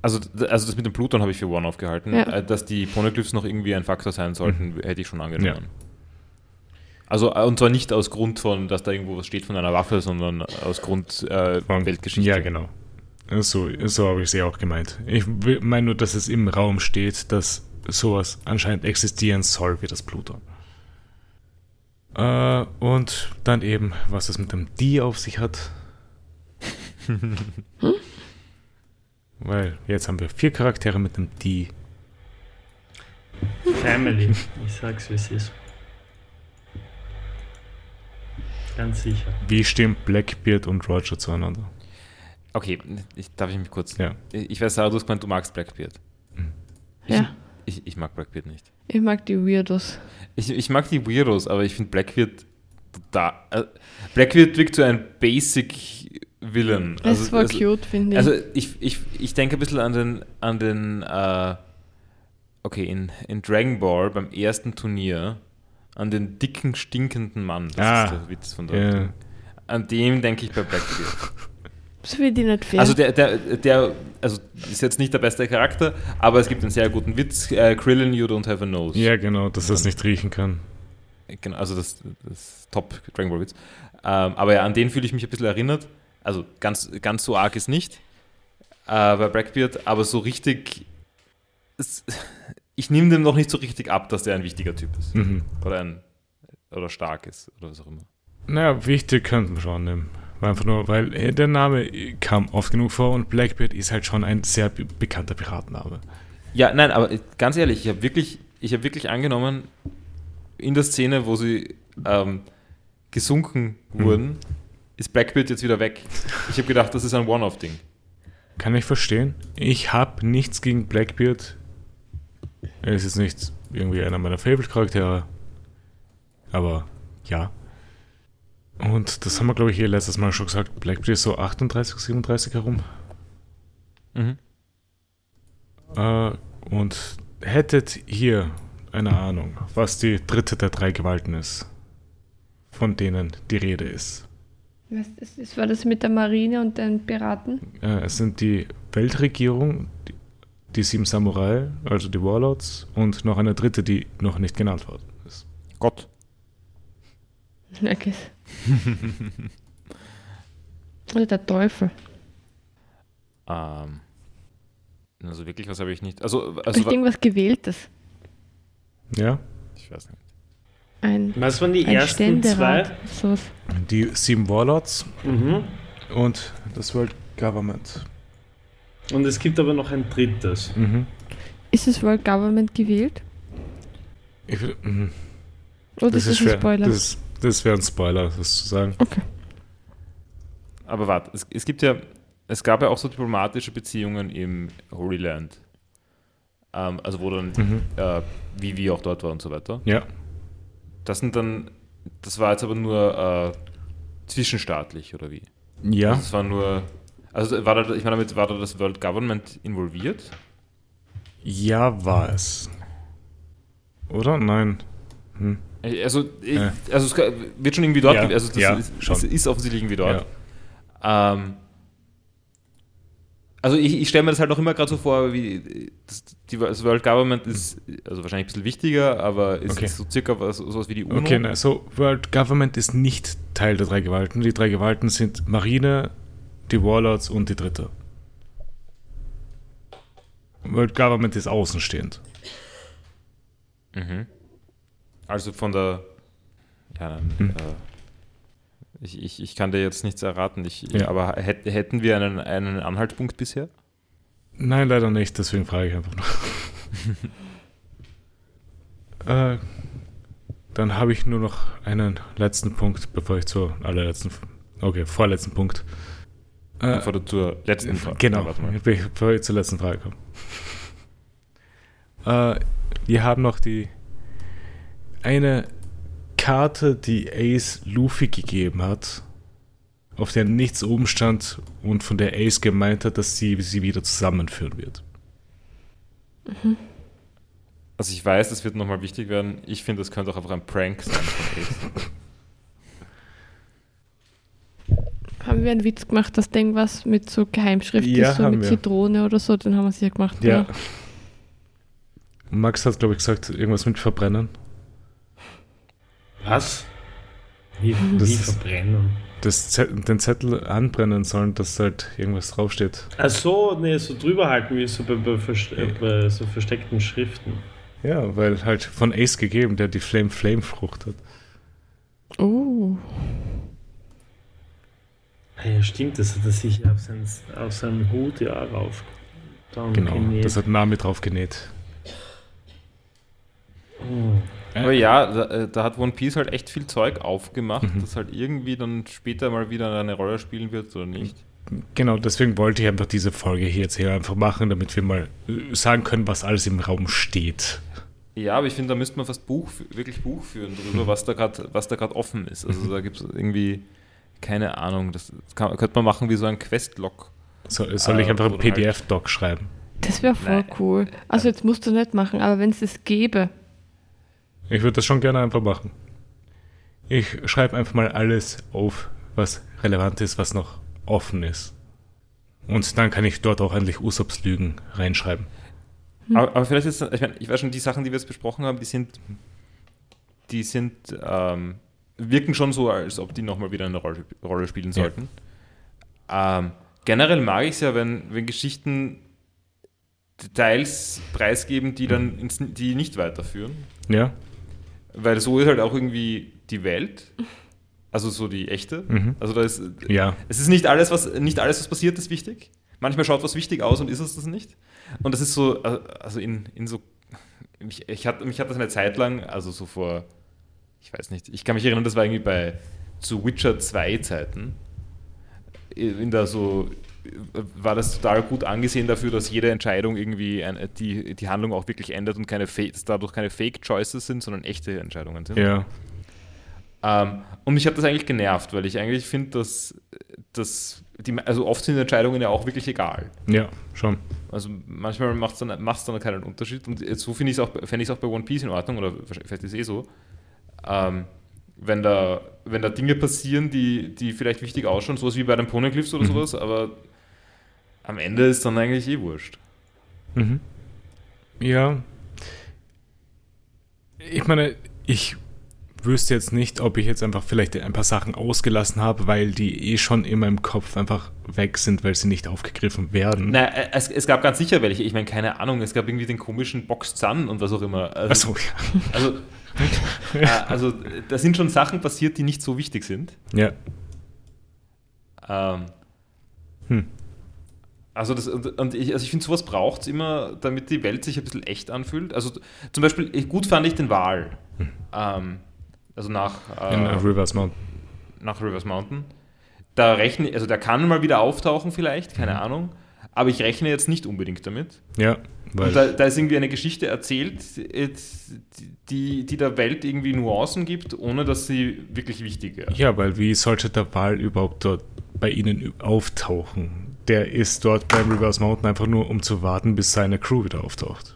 Also, also das mit dem Pluton habe ich für One aufgehalten. Ja. Äh, Dass die Poneglyphs noch irgendwie ein Faktor sein sollten, hätte ich schon angenommen. Also, äh, und zwar nicht aus Grund von, dass da irgendwo was steht von einer Waffe, sondern aus Grund äh, Von- Weltgeschichte. Ja, genau. So, so habe ich sie auch gemeint. Ich meine nur, dass es im Raum steht, dass sowas anscheinend existieren soll wie das Pluton. Äh, und dann eben, was es mit dem D auf sich hat. (laughs) Weil jetzt haben wir vier Charaktere mit dem D. Family. Ich sag's, wie es ist. Ganz sicher. Wie stehen Blackbeard und Roger zueinander? Okay, ich, darf ich mich kurz. Ja. Ich weiß, Sarah, du hast gemeint, du magst Blackbeard. Ja, Ich, ich mag Blackbeard nicht. ich mag die Weirdos. Ich, ich mag die Weirdos, aber ich finde Blackbeard total. Äh, Blackbeard wirkt so ein Basic Villain. Das ist voll also, cute, finde ich. Also ich, ich, ich denke ein bisschen an den, an den äh, okay, in, in Dragon Ball beim ersten Turnier, an den dicken, stinkenden Mann. Das Ah, ist der Witz von der. Ja. An dem denke ich bei Blackbeard. das finde ich nicht fair. Also der, der, der, also ist jetzt nicht der beste Charakter, aber es gibt einen sehr guten Witz. Äh, Krillin, you don't have a nose. ja, genau, dass er es nicht riechen kann. Genau, also das, das Top Dragon Ball Witz. Ähm, aber ja, an den fühle ich mich ein bisschen erinnert. Also ganz, ganz so arg ist nicht äh, bei Blackbeard, aber so richtig. Es, ich nehme dem noch nicht so richtig ab, dass der ein wichtiger Typ ist. Mhm. Oder ein oder stark ist oder was auch immer. Naja, wichtig könnten wir schon nehmen. Einfach nur, weil äh, der Name kam oft genug vor und Blackbeard ist halt schon ein sehr be bekannter Piratenname. Ja, nein, aber äh, ganz ehrlich, ich habe wirklich, ich habe wirklich angenommen, in der Szene, wo sie ähm, gesunken Hm. wurden, ist Blackbeard jetzt wieder weg. Ich habe gedacht, das ist ein One-Off-Ding. Kann ich verstehen. Ich habe nichts gegen Blackbeard. Er ist jetzt nicht irgendwie einer meiner Favorite-Charaktere. Aber ja. Und das haben wir, glaube ich, hier letztes Mal schon gesagt. Blackbeard ist so 38, 37 herum. Mhm. Äh, und hättet ihr eine Ahnung, was die dritte der drei Gewalten ist, von denen die Rede ist? Was ist, ist, war das mit der Marine und den Piraten? Äh, es sind die Weltregierung, die, sieben Samurai, also die Warlords, und noch eine dritte, die noch nicht genannt worden ist. Gott. (laughs) Okay. Oder der Teufel. Ähm, also wirklich, was habe ich nicht. Also, also wa- irgendwas Gewähltes. Ja, ich weiß nicht. Ein, Was waren die ein ersten zwei? Ständerat. Sowas. die sieben Warlords Mhm. und das World Government. Und es gibt aber noch ein drittes. Mhm. Ist das World Government gewählt? Ich, will- mhm. Oder das ist ist das schwer. ein Spoiler? Das, das wäre ein Spoiler, das zu sagen. okay. Aber warte, es, es gibt ja, es gab ja auch so diplomatische Beziehungen im Holy Land. Ähm, also wo dann Mhm. äh, Vivi auch dort war und so weiter. Ja, Das sind dann, das war jetzt aber nur äh, zwischenstaatlich oder wie? ja. Also es war nur, also war da, ich meine damit, war da das World Government involviert? Ja, war es. Oder? Nein. Hm. Also, ich, Äh. also es wird schon irgendwie dort, Ja, also das ja, ist, es ist offensichtlich irgendwie dort. Ähm, also ich, ich stelle mir das halt auch immer gerade so vor, wie das, die, das World Government ist also wahrscheinlich ein bisschen wichtiger, aber ist Okay. so circa was, sowas wie die UNO. Okay, na, so World Government ist nicht Teil der drei Gewalten. Die drei Gewalten sind Marine, die Warlords und die dritte. World Government ist außenstehend. Mhm. Also von der ja, Hm. äh, ich, ich, ich kann dir jetzt nichts erraten, ich, Ja. aber hätt, hätten wir einen, einen Anhaltspunkt bisher? Nein, leider nicht, deswegen frage ich einfach nur. (laughs) äh, dann habe ich nur noch einen letzten Punkt, bevor ich zur allerletzten, okay, vorletzten Punkt. Äh, Bevor du zur letzten Frage Genau, bevor ich zur letzten Frage komme. Äh, wir haben noch die eine Karte, die Ace Luffy gegeben hat, auf der nichts oben stand und von der Ace gemeint hat, dass sie sie wieder zusammenführen wird. Also ich weiß, das wird nochmal wichtig werden. Ich finde, das könnte auch einfach ein Prank sein von Ace. Haben wir einen Witz gemacht, dass Ding was mit so Geheimschrift Ja, ist, so mit wir. Zitrone oder so, den haben wir sicher gemacht. Ja. oder? Max hat, glaube ich, gesagt, irgendwas mit Verbrennen. Was? Wie, Das wie verbrennen? Das Zett- den Zettel anbrennen sollen, dass halt irgendwas draufsteht. Ach so, nee, so drüber halten wie so bei, bei, verste äh, bei so versteckten Schriften. Ja, weil halt von Ace gegeben, der die Flame Flame Frucht hat. Oh. Ah Ja, stimmt, das hat er sich auf, sein, auf seinen Hut ja rauf. Genau, genäht. das hat Nami drauf genäht. Oh. Aber ja, da, äh, da hat One Piece halt echt viel Zeug aufgemacht, Mhm. das halt irgendwie dann später mal wieder eine Rolle spielen wird oder nicht. Genau, deswegen wollte ich einfach diese Folge hier jetzt hier einfach machen, damit wir mal äh, sagen können, was alles im Raum steht. Ja, aber ich finde, da müsste man fast Buch, wirklich Buch führen drüber, was da gerade was da gerade offen ist. Also da gibt es irgendwie keine Ahnung. Das kann, könnte man machen wie so ein Questlog. So, soll ich Äh, einfach einen oder halt- PDF-Doc schreiben? Das wäre voll Nein. cool. Also jetzt musst du nicht machen, aber wenn es es gäbe. Ich würde das schon gerne einfach machen. Ich schreibe einfach mal alles auf, was relevant ist, was noch offen ist. Und dann kann ich dort auch endlich Usops Lügen reinschreiben. Aber, aber vielleicht ist, ich meine, ich weiß schon, die Sachen, die wir jetzt besprochen haben, die sind, die sind, ähm, wirken schon so, als ob die nochmal wieder eine Rolle, Rolle spielen Ja. sollten. Ähm, generell mag ich es ja, wenn, wenn Geschichten Details preisgeben, die dann ins, die nicht weiterführen. Ja? Weil so ist halt auch irgendwie die Welt. Also so die echte. Mhm. Also da ist, Ja. es ist nicht alles, was nicht alles, was passiert, ist wichtig. Manchmal schaut was wichtig aus und ist es das nicht. Und das ist so, also in, in so, ich, ich hatte, mich hat das eine Zeit lang, also so vor, ich weiß nicht, ich kann mich erinnern, das war irgendwie bei zu Witcher 2 Zeiten. In der so, war das total gut angesehen dafür, dass jede Entscheidung irgendwie ein, die, die Handlung auch wirklich ändert und keine dadurch keine Fake-Choices sind, sondern echte Entscheidungen sind. Ja. Ähm, und mich hat das eigentlich genervt, weil ich eigentlich finde, dass, dass die, also oft sind Entscheidungen ja auch wirklich egal. Ja, schon. Also manchmal macht es dann, macht's dann keinen Unterschied. Und so finde ich es auch, fände ich es auch bei One Piece in Ordnung, oder vielleicht ist es eh so. Ähm, wenn da, wenn da Dinge passieren, die, die vielleicht wichtig ausschauen, sowas wie bei den Poneglyphs oder Mhm. sowas, aber am Ende ist dann eigentlich eh wurscht. Mhm. Ja. Ich meine, ich wüsste jetzt nicht, ob ich jetzt einfach vielleicht ein paar Sachen ausgelassen habe, weil die eh schon in meinem Kopf einfach weg sind, weil sie nicht aufgegriffen werden. Na, es, es gab ganz sicher welche. Ich meine, keine Ahnung, es gab irgendwie den komischen Box Sun und was auch immer. Also, Achso, ja. Also, äh, also da sind schon Sachen passiert, die nicht so wichtig sind. ja. Ähm, Hm. Also, das, und, ich, also ich finde, sowas braucht es immer, damit die Welt sich ein bisschen echt anfühlt. Also zum Beispiel, gut fand ich den Wal. Ähm, also nach, In äh, äh, Rivers Mountain. nach Rivers Mountain. Da rechne also der kann mal wieder auftauchen vielleicht, keine Ahnung. Aber ich rechne jetzt nicht unbedingt damit. Ja, weil. Da, da ist irgendwie eine Geschichte erzählt, die, die der Welt irgendwie Nuancen gibt, ohne dass sie wirklich wichtig wäre. ja, weil wie sollte der Wal überhaupt dort bei ihnen auftauchen? Der ist dort beim Rivers Mountain einfach nur, um zu warten, bis seine Crew wieder auftaucht.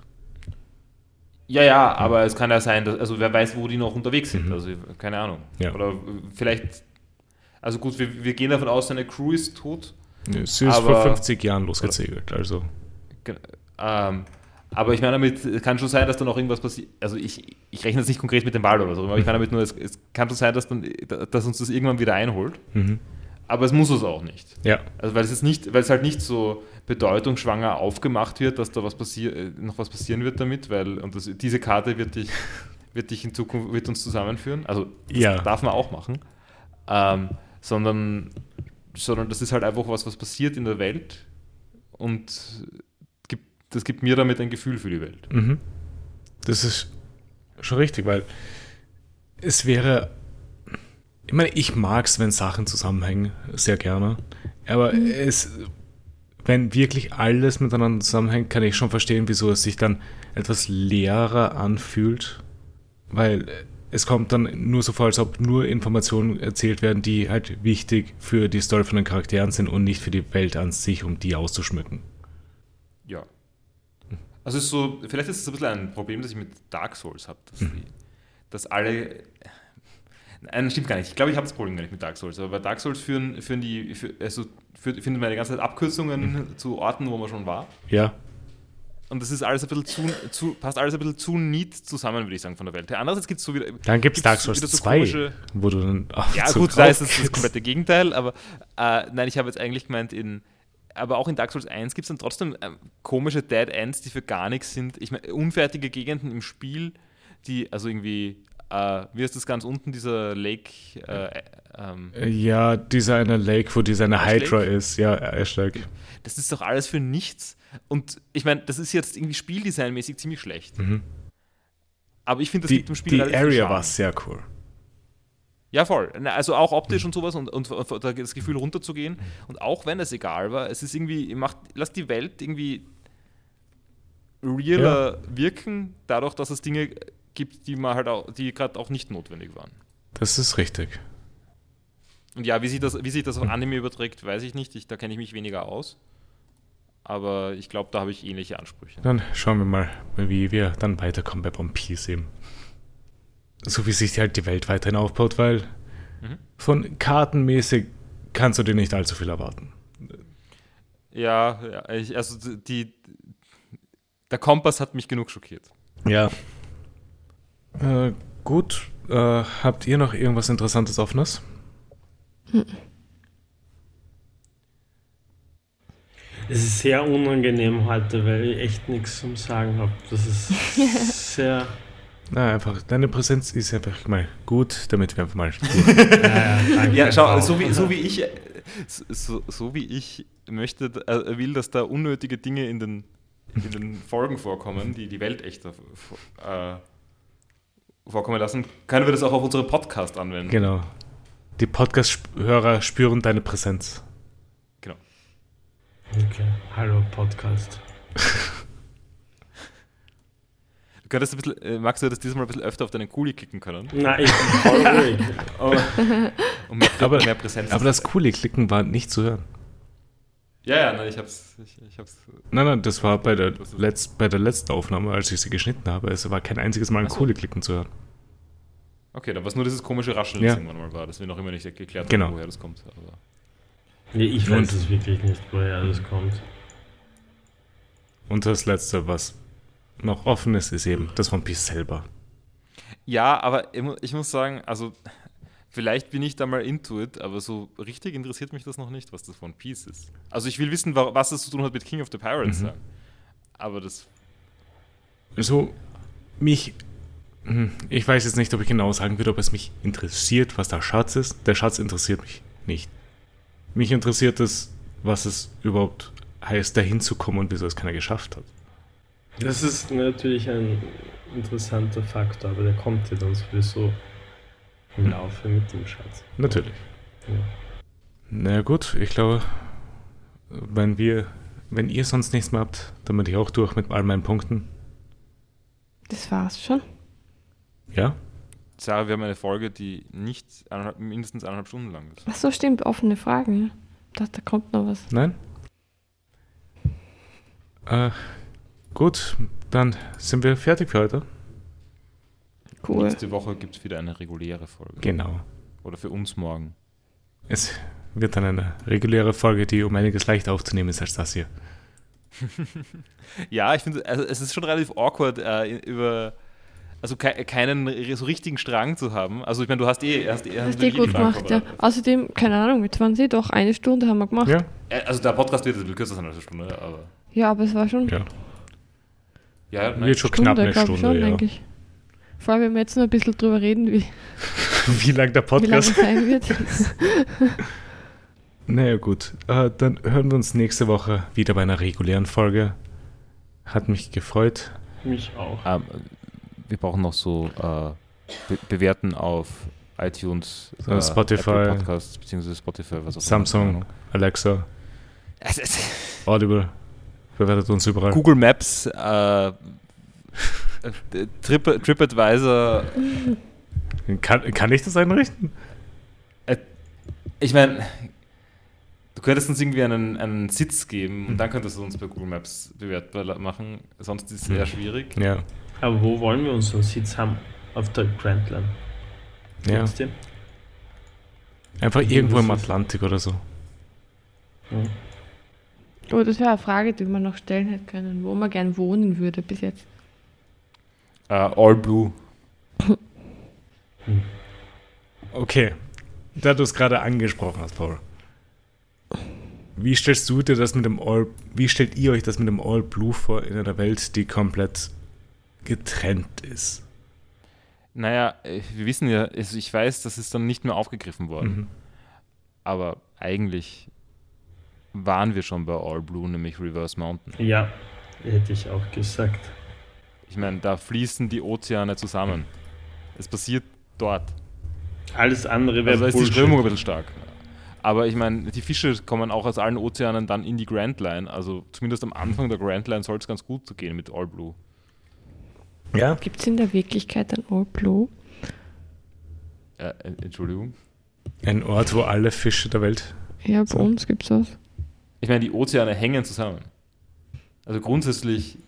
Ja, ja, aber es kann ja sein, dass, also wer weiß, wo die noch unterwegs sind. Mhm. Also keine Ahnung. Ja. Oder vielleicht, also gut, wir, wir gehen davon aus, seine Crew ist tot. Sie ist vor Aber- 50 Jahren losgezegelt, also. Ähm, aber ich meine damit, es kann schon sein, dass da noch irgendwas passiert. Also ich, ich rechne jetzt nicht konkret mit dem Wal oder so, aber ich meine damit nur, es, es kann schon sein, dass, dann, dass uns das irgendwann wieder einholt. Mhm. Aber es muss es auch nicht. Ja, Also weil es jetzt nicht, weil es halt nicht so bedeutungsschwanger aufgemacht wird, dass da was passiert, äh, noch was passieren wird damit, weil und das, diese Karte wird dich, (laughs) wird dich in Zukunft wird uns zusammenführen. Also das Ja. darf man auch machen, ähm, sondern sondern das ist halt einfach was, was passiert in der Welt und gibt, das gibt mir damit ein Gefühl für die Welt. Mhm. Das ist schon richtig, weil es wäre Ich meine, ich mag es, wenn Sachen zusammenhängen, sehr gerne. Aber Mhm. es, wenn wirklich alles miteinander zusammenhängt, kann ich schon verstehen, wieso es sich dann etwas leerer anfühlt. Weil es kommt dann nur so vor, als ob nur Informationen erzählt werden, die halt wichtig für die Story von den Charakteren sind und nicht für die Welt an sich, um die auszuschmücken. Ja. Also es ist so, vielleicht ist es ein bisschen ein Problem, das ich mit Dark Souls habe, dass, die- dass alle. Nein, stimmt gar nicht. Ich glaube, ich habe das Problem gar nicht mit Dark Souls. Aber bei Dark Souls führen, führen die, für, also für, findet man die ganze Zeit Abkürzungen zu Orten, wo man schon war. Ja, Und das ist alles ein bisschen zu, zu passt alles ein bisschen zu neat zusammen, würde ich sagen, von der Welt her. Andererseits gibt es so wieder. dann gibt es Dark so Souls wieder so 2, komische- wo du dann auch Ja, so gut, da ist das klickst. komplette Gegenteil, aber äh, nein, ich habe jetzt eigentlich gemeint, in, aber auch in Dark Souls 1 gibt es dann trotzdem ähm, komische Dead Ends, die für gar nichts sind. Ich meine, unfertige Gegenden im Spiel, die, also irgendwie, äh, wie ist das ganz unten, dieser Lake, äh, ähm, Ja, dieser eine Lake, wo dieser eine Hydra Lake? ist. Ja, Ash Lake. das ist doch alles für nichts. Und ich meine, das ist jetzt irgendwie spieldesignmäßig ziemlich schlecht. Mhm. Aber ich finde, das Die, gibt dem Spiel die Area war sehr cool. Ja, voll. Also auch optisch und sowas und, und, und da das Gefühl runterzugehen. Und auch wenn es egal war, es ist irgendwie, macht, lass die Welt irgendwie realer wirken, dadurch, dass es Dinge gibt, die man halt auch, die gerade auch nicht notwendig waren. Das ist richtig. Und ja, wie sich das, wie sich das auf Anime überträgt, weiß ich nicht. Ich, da kenne ich mich weniger aus. Aber ich glaube, da habe ich ähnliche Ansprüche. Dann schauen wir mal, wie wir dann weiterkommen bei One Piece eben. So wie sich halt die Welt weiterhin aufbaut, weil Mhm. von kartenmäßig kannst du dir nicht allzu viel erwarten. Ja, ja ich, also die, der Kompass hat mich genug schockiert. Ja. Äh, gut. Äh, habt ihr noch irgendwas Interessantes offenes? Es ist sehr unangenehm heute, weil ich echt nichts zum Sagen habe. Das ist (laughs) sehr. Na, einfach, deine Präsenz ist einfach mal gut, damit wir einfach mal. (laughs) Ja, ja, Ja, schau, so wie, so wie ich, so, so wie ich möchte, äh, will, dass da unnötige Dinge in den, in den Folgen vorkommen, die die Welt echt äh, vorkommen lassen, können wir das auch auf unsere Podcast anwenden. genau. Die Podcast-Hörer spüren deine Präsenz. Genau. Okay. Hallo, Podcast. Du könntest ein bisschen, äh, Max, du hättest diesmal ein bisschen öfter auf deinen Kuli klicken können, Nein, ich bin voll ruhig. (laughs) um mehr, Aber- mehr Präsenz Aber das coole Klicken war nicht zu hören. Ja, ja, nein, ich hab's, ich, ich hab's. Nein, nein, das war bei der, Letz-, bei der letzten Aufnahme, als ich sie geschnitten habe. Es war kein einziges Mal ein Ach so. coole Klicken zu hören. Okay, dann war es nur dieses komische Rascheln, Ja. das irgendwann mal war, das wir noch immer nicht geklärt Genau. haben, woher das kommt. Aber Nee, ich weiß es wirklich nicht, woher das kommt. Und das letzte, was noch offen ist, ist eben das One Piece selber. Ja, aber ich muss sagen, also vielleicht bin ich da mal into it, aber so richtig interessiert mich das noch nicht, was das One Piece ist. Also ich will wissen, wa- was das zu tun hat mit King of the Pirates. Mhm. Aber das, Also, mich. hm, Ich weiß jetzt nicht, ob ich genau sagen würde, ob es mich interessiert, was der Schatz ist. Der Schatz interessiert mich nicht. Mich interessiert es, was es überhaupt heißt, dahin zu kommen und wieso es keiner geschafft hat. Das ist natürlich ein interessanter Faktor, aber der kommt ja dann sowieso. Laufe mit dem Schatz. Natürlich. Ja. Na gut, ich glaube, wenn wir, wenn ihr sonst nichts mehr habt, dann bin ich auch durch mit all meinen Punkten. Das war's schon. Ja? Sarah, wir haben eine Folge, die nicht eineinhalb, mindestens eineinhalb Stunden lang ist. Ach so, stimmt, offene Fragen, ja. Ich dachte, da kommt noch was. Nein? Äh, gut, dann sind wir fertig für heute. Cool. Nächste Woche gibt es wieder eine reguläre Folge. Genau. Oder für uns morgen. Es wird dann eine reguläre Folge, die um einiges leichter aufzunehmen ist als das hier. (laughs) Ja, ich finde, also es ist schon relativ awkward, äh, über. Also ke keinen so richtigen Strang zu haben. Also ich meine, du hast eh, hast, eh- hast wirklich du gut gemacht, ja. Außerdem, keine Ahnung, jetzt waren sie doch eine Stunde haben wir gemacht. Ja? Äh, Also der Podcast wird jetzt ein bisschen kürzer sein als eine Stunde, aber. Ja, aber es war schon Ja. Ja. Wird schon knapp eine Stunde, schon, ja. denke ich. Vor allem, wenn wir jetzt noch ein bisschen drüber reden, wie, (laughs) Wie lang der wie lange es Podcast? sein wird. (laughs) Naja, gut. Äh, dann hören wir uns nächste Woche wieder bei einer regulären Folge. Hat mich gefreut. Mich auch. Ähm, wir brauchen noch so äh, be bewerten auf iTunes, So, Spotify. Apple Podcasts, beziehungsweise Spotify, was auch immer. Samsung, Alexa, Audible. Bewertet uns überall. Google Maps, äh, (laughs) Trip, TripAdvisor. Kann, kann ich das einrichten? Ich meine, du könntest uns irgendwie einen, einen Sitz geben und dann könntest du uns bei Google Maps bewertbar machen. Sonst ist es sehr Hm. schwierig. Ja. Aber wo wollen wir unseren Sitz haben? Auf der Grand Line. ja. Ihr? Einfach irgendwo im Atlantik oder so. Hm. Oh, das wäre eine Frage, die man noch stellen hätte können, wo man gern wohnen würde bis jetzt. Äh, All Blue. Okay. Da du es gerade angesprochen hast, Paul. Wie stellst du dir das mit dem All, wie stellt ihr euch das mit dem All Blue vor in einer Welt, die komplett getrennt ist? Naja, äh, wir wissen ja, also ich weiß, das ist dann nicht mehr aufgegriffen worden. Mhm. Aber eigentlich waren wir schon bei All Blue, nämlich Reverse Mountain. Ja, hätte ich auch gesagt. Ich meine, da fließen die Ozeane zusammen. Es passiert dort. Alles andere wäre Also da ist die. Strömung ein bisschen stark. Aber ich meine, die Fische kommen auch aus allen Ozeanen dann in die Grand Line. Also zumindest am Anfang der Grand Line soll es ganz gut gehen mit All Blue. Ja? Gibt es in der Wirklichkeit ein All Blue? Äh, äh, Entschuldigung. Ein Ort, wo alle Fische der Welt. Ja, bei So. uns gibt es das. Ich meine, die Ozeane hängen zusammen. Also grundsätzlich.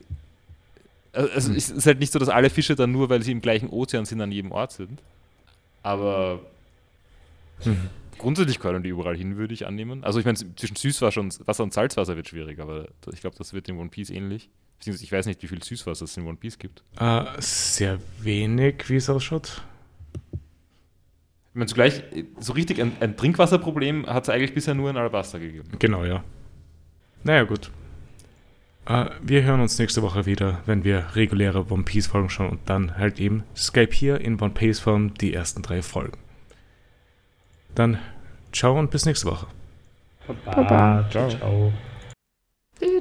Also also es ist halt nicht so, dass alle Fische dann nur, weil sie im gleichen Ozean sind, an jedem Ort sind. Aber Mhm. grundsätzlich können die überall hin, würde ich annehmen. Also ich meine, zwischen Süßwasser und, Wasser und Salzwasser wird schwierig, aber ich glaube, das wird in One Piece ähnlich. Beziehungsweise ich weiß nicht, wie viel Süßwasser es in One Piece gibt. Äh, sehr wenig, wie es ausschaut. Ich meine, zugleich, äh, so richtig ein, ein Trinkwasserproblem hat es eigentlich bisher nur in Alabasta gegeben. Genau, ja. Naja, gut. Äh, wir hören uns nächste Woche wieder, wenn wir reguläre One Piece Folgen schauen und dann halt eben Skype hier in One Piece Form die ersten drei Folgen. Dann ciao und bis nächste Woche. Baba. Baba. Ciao. ciao. Du,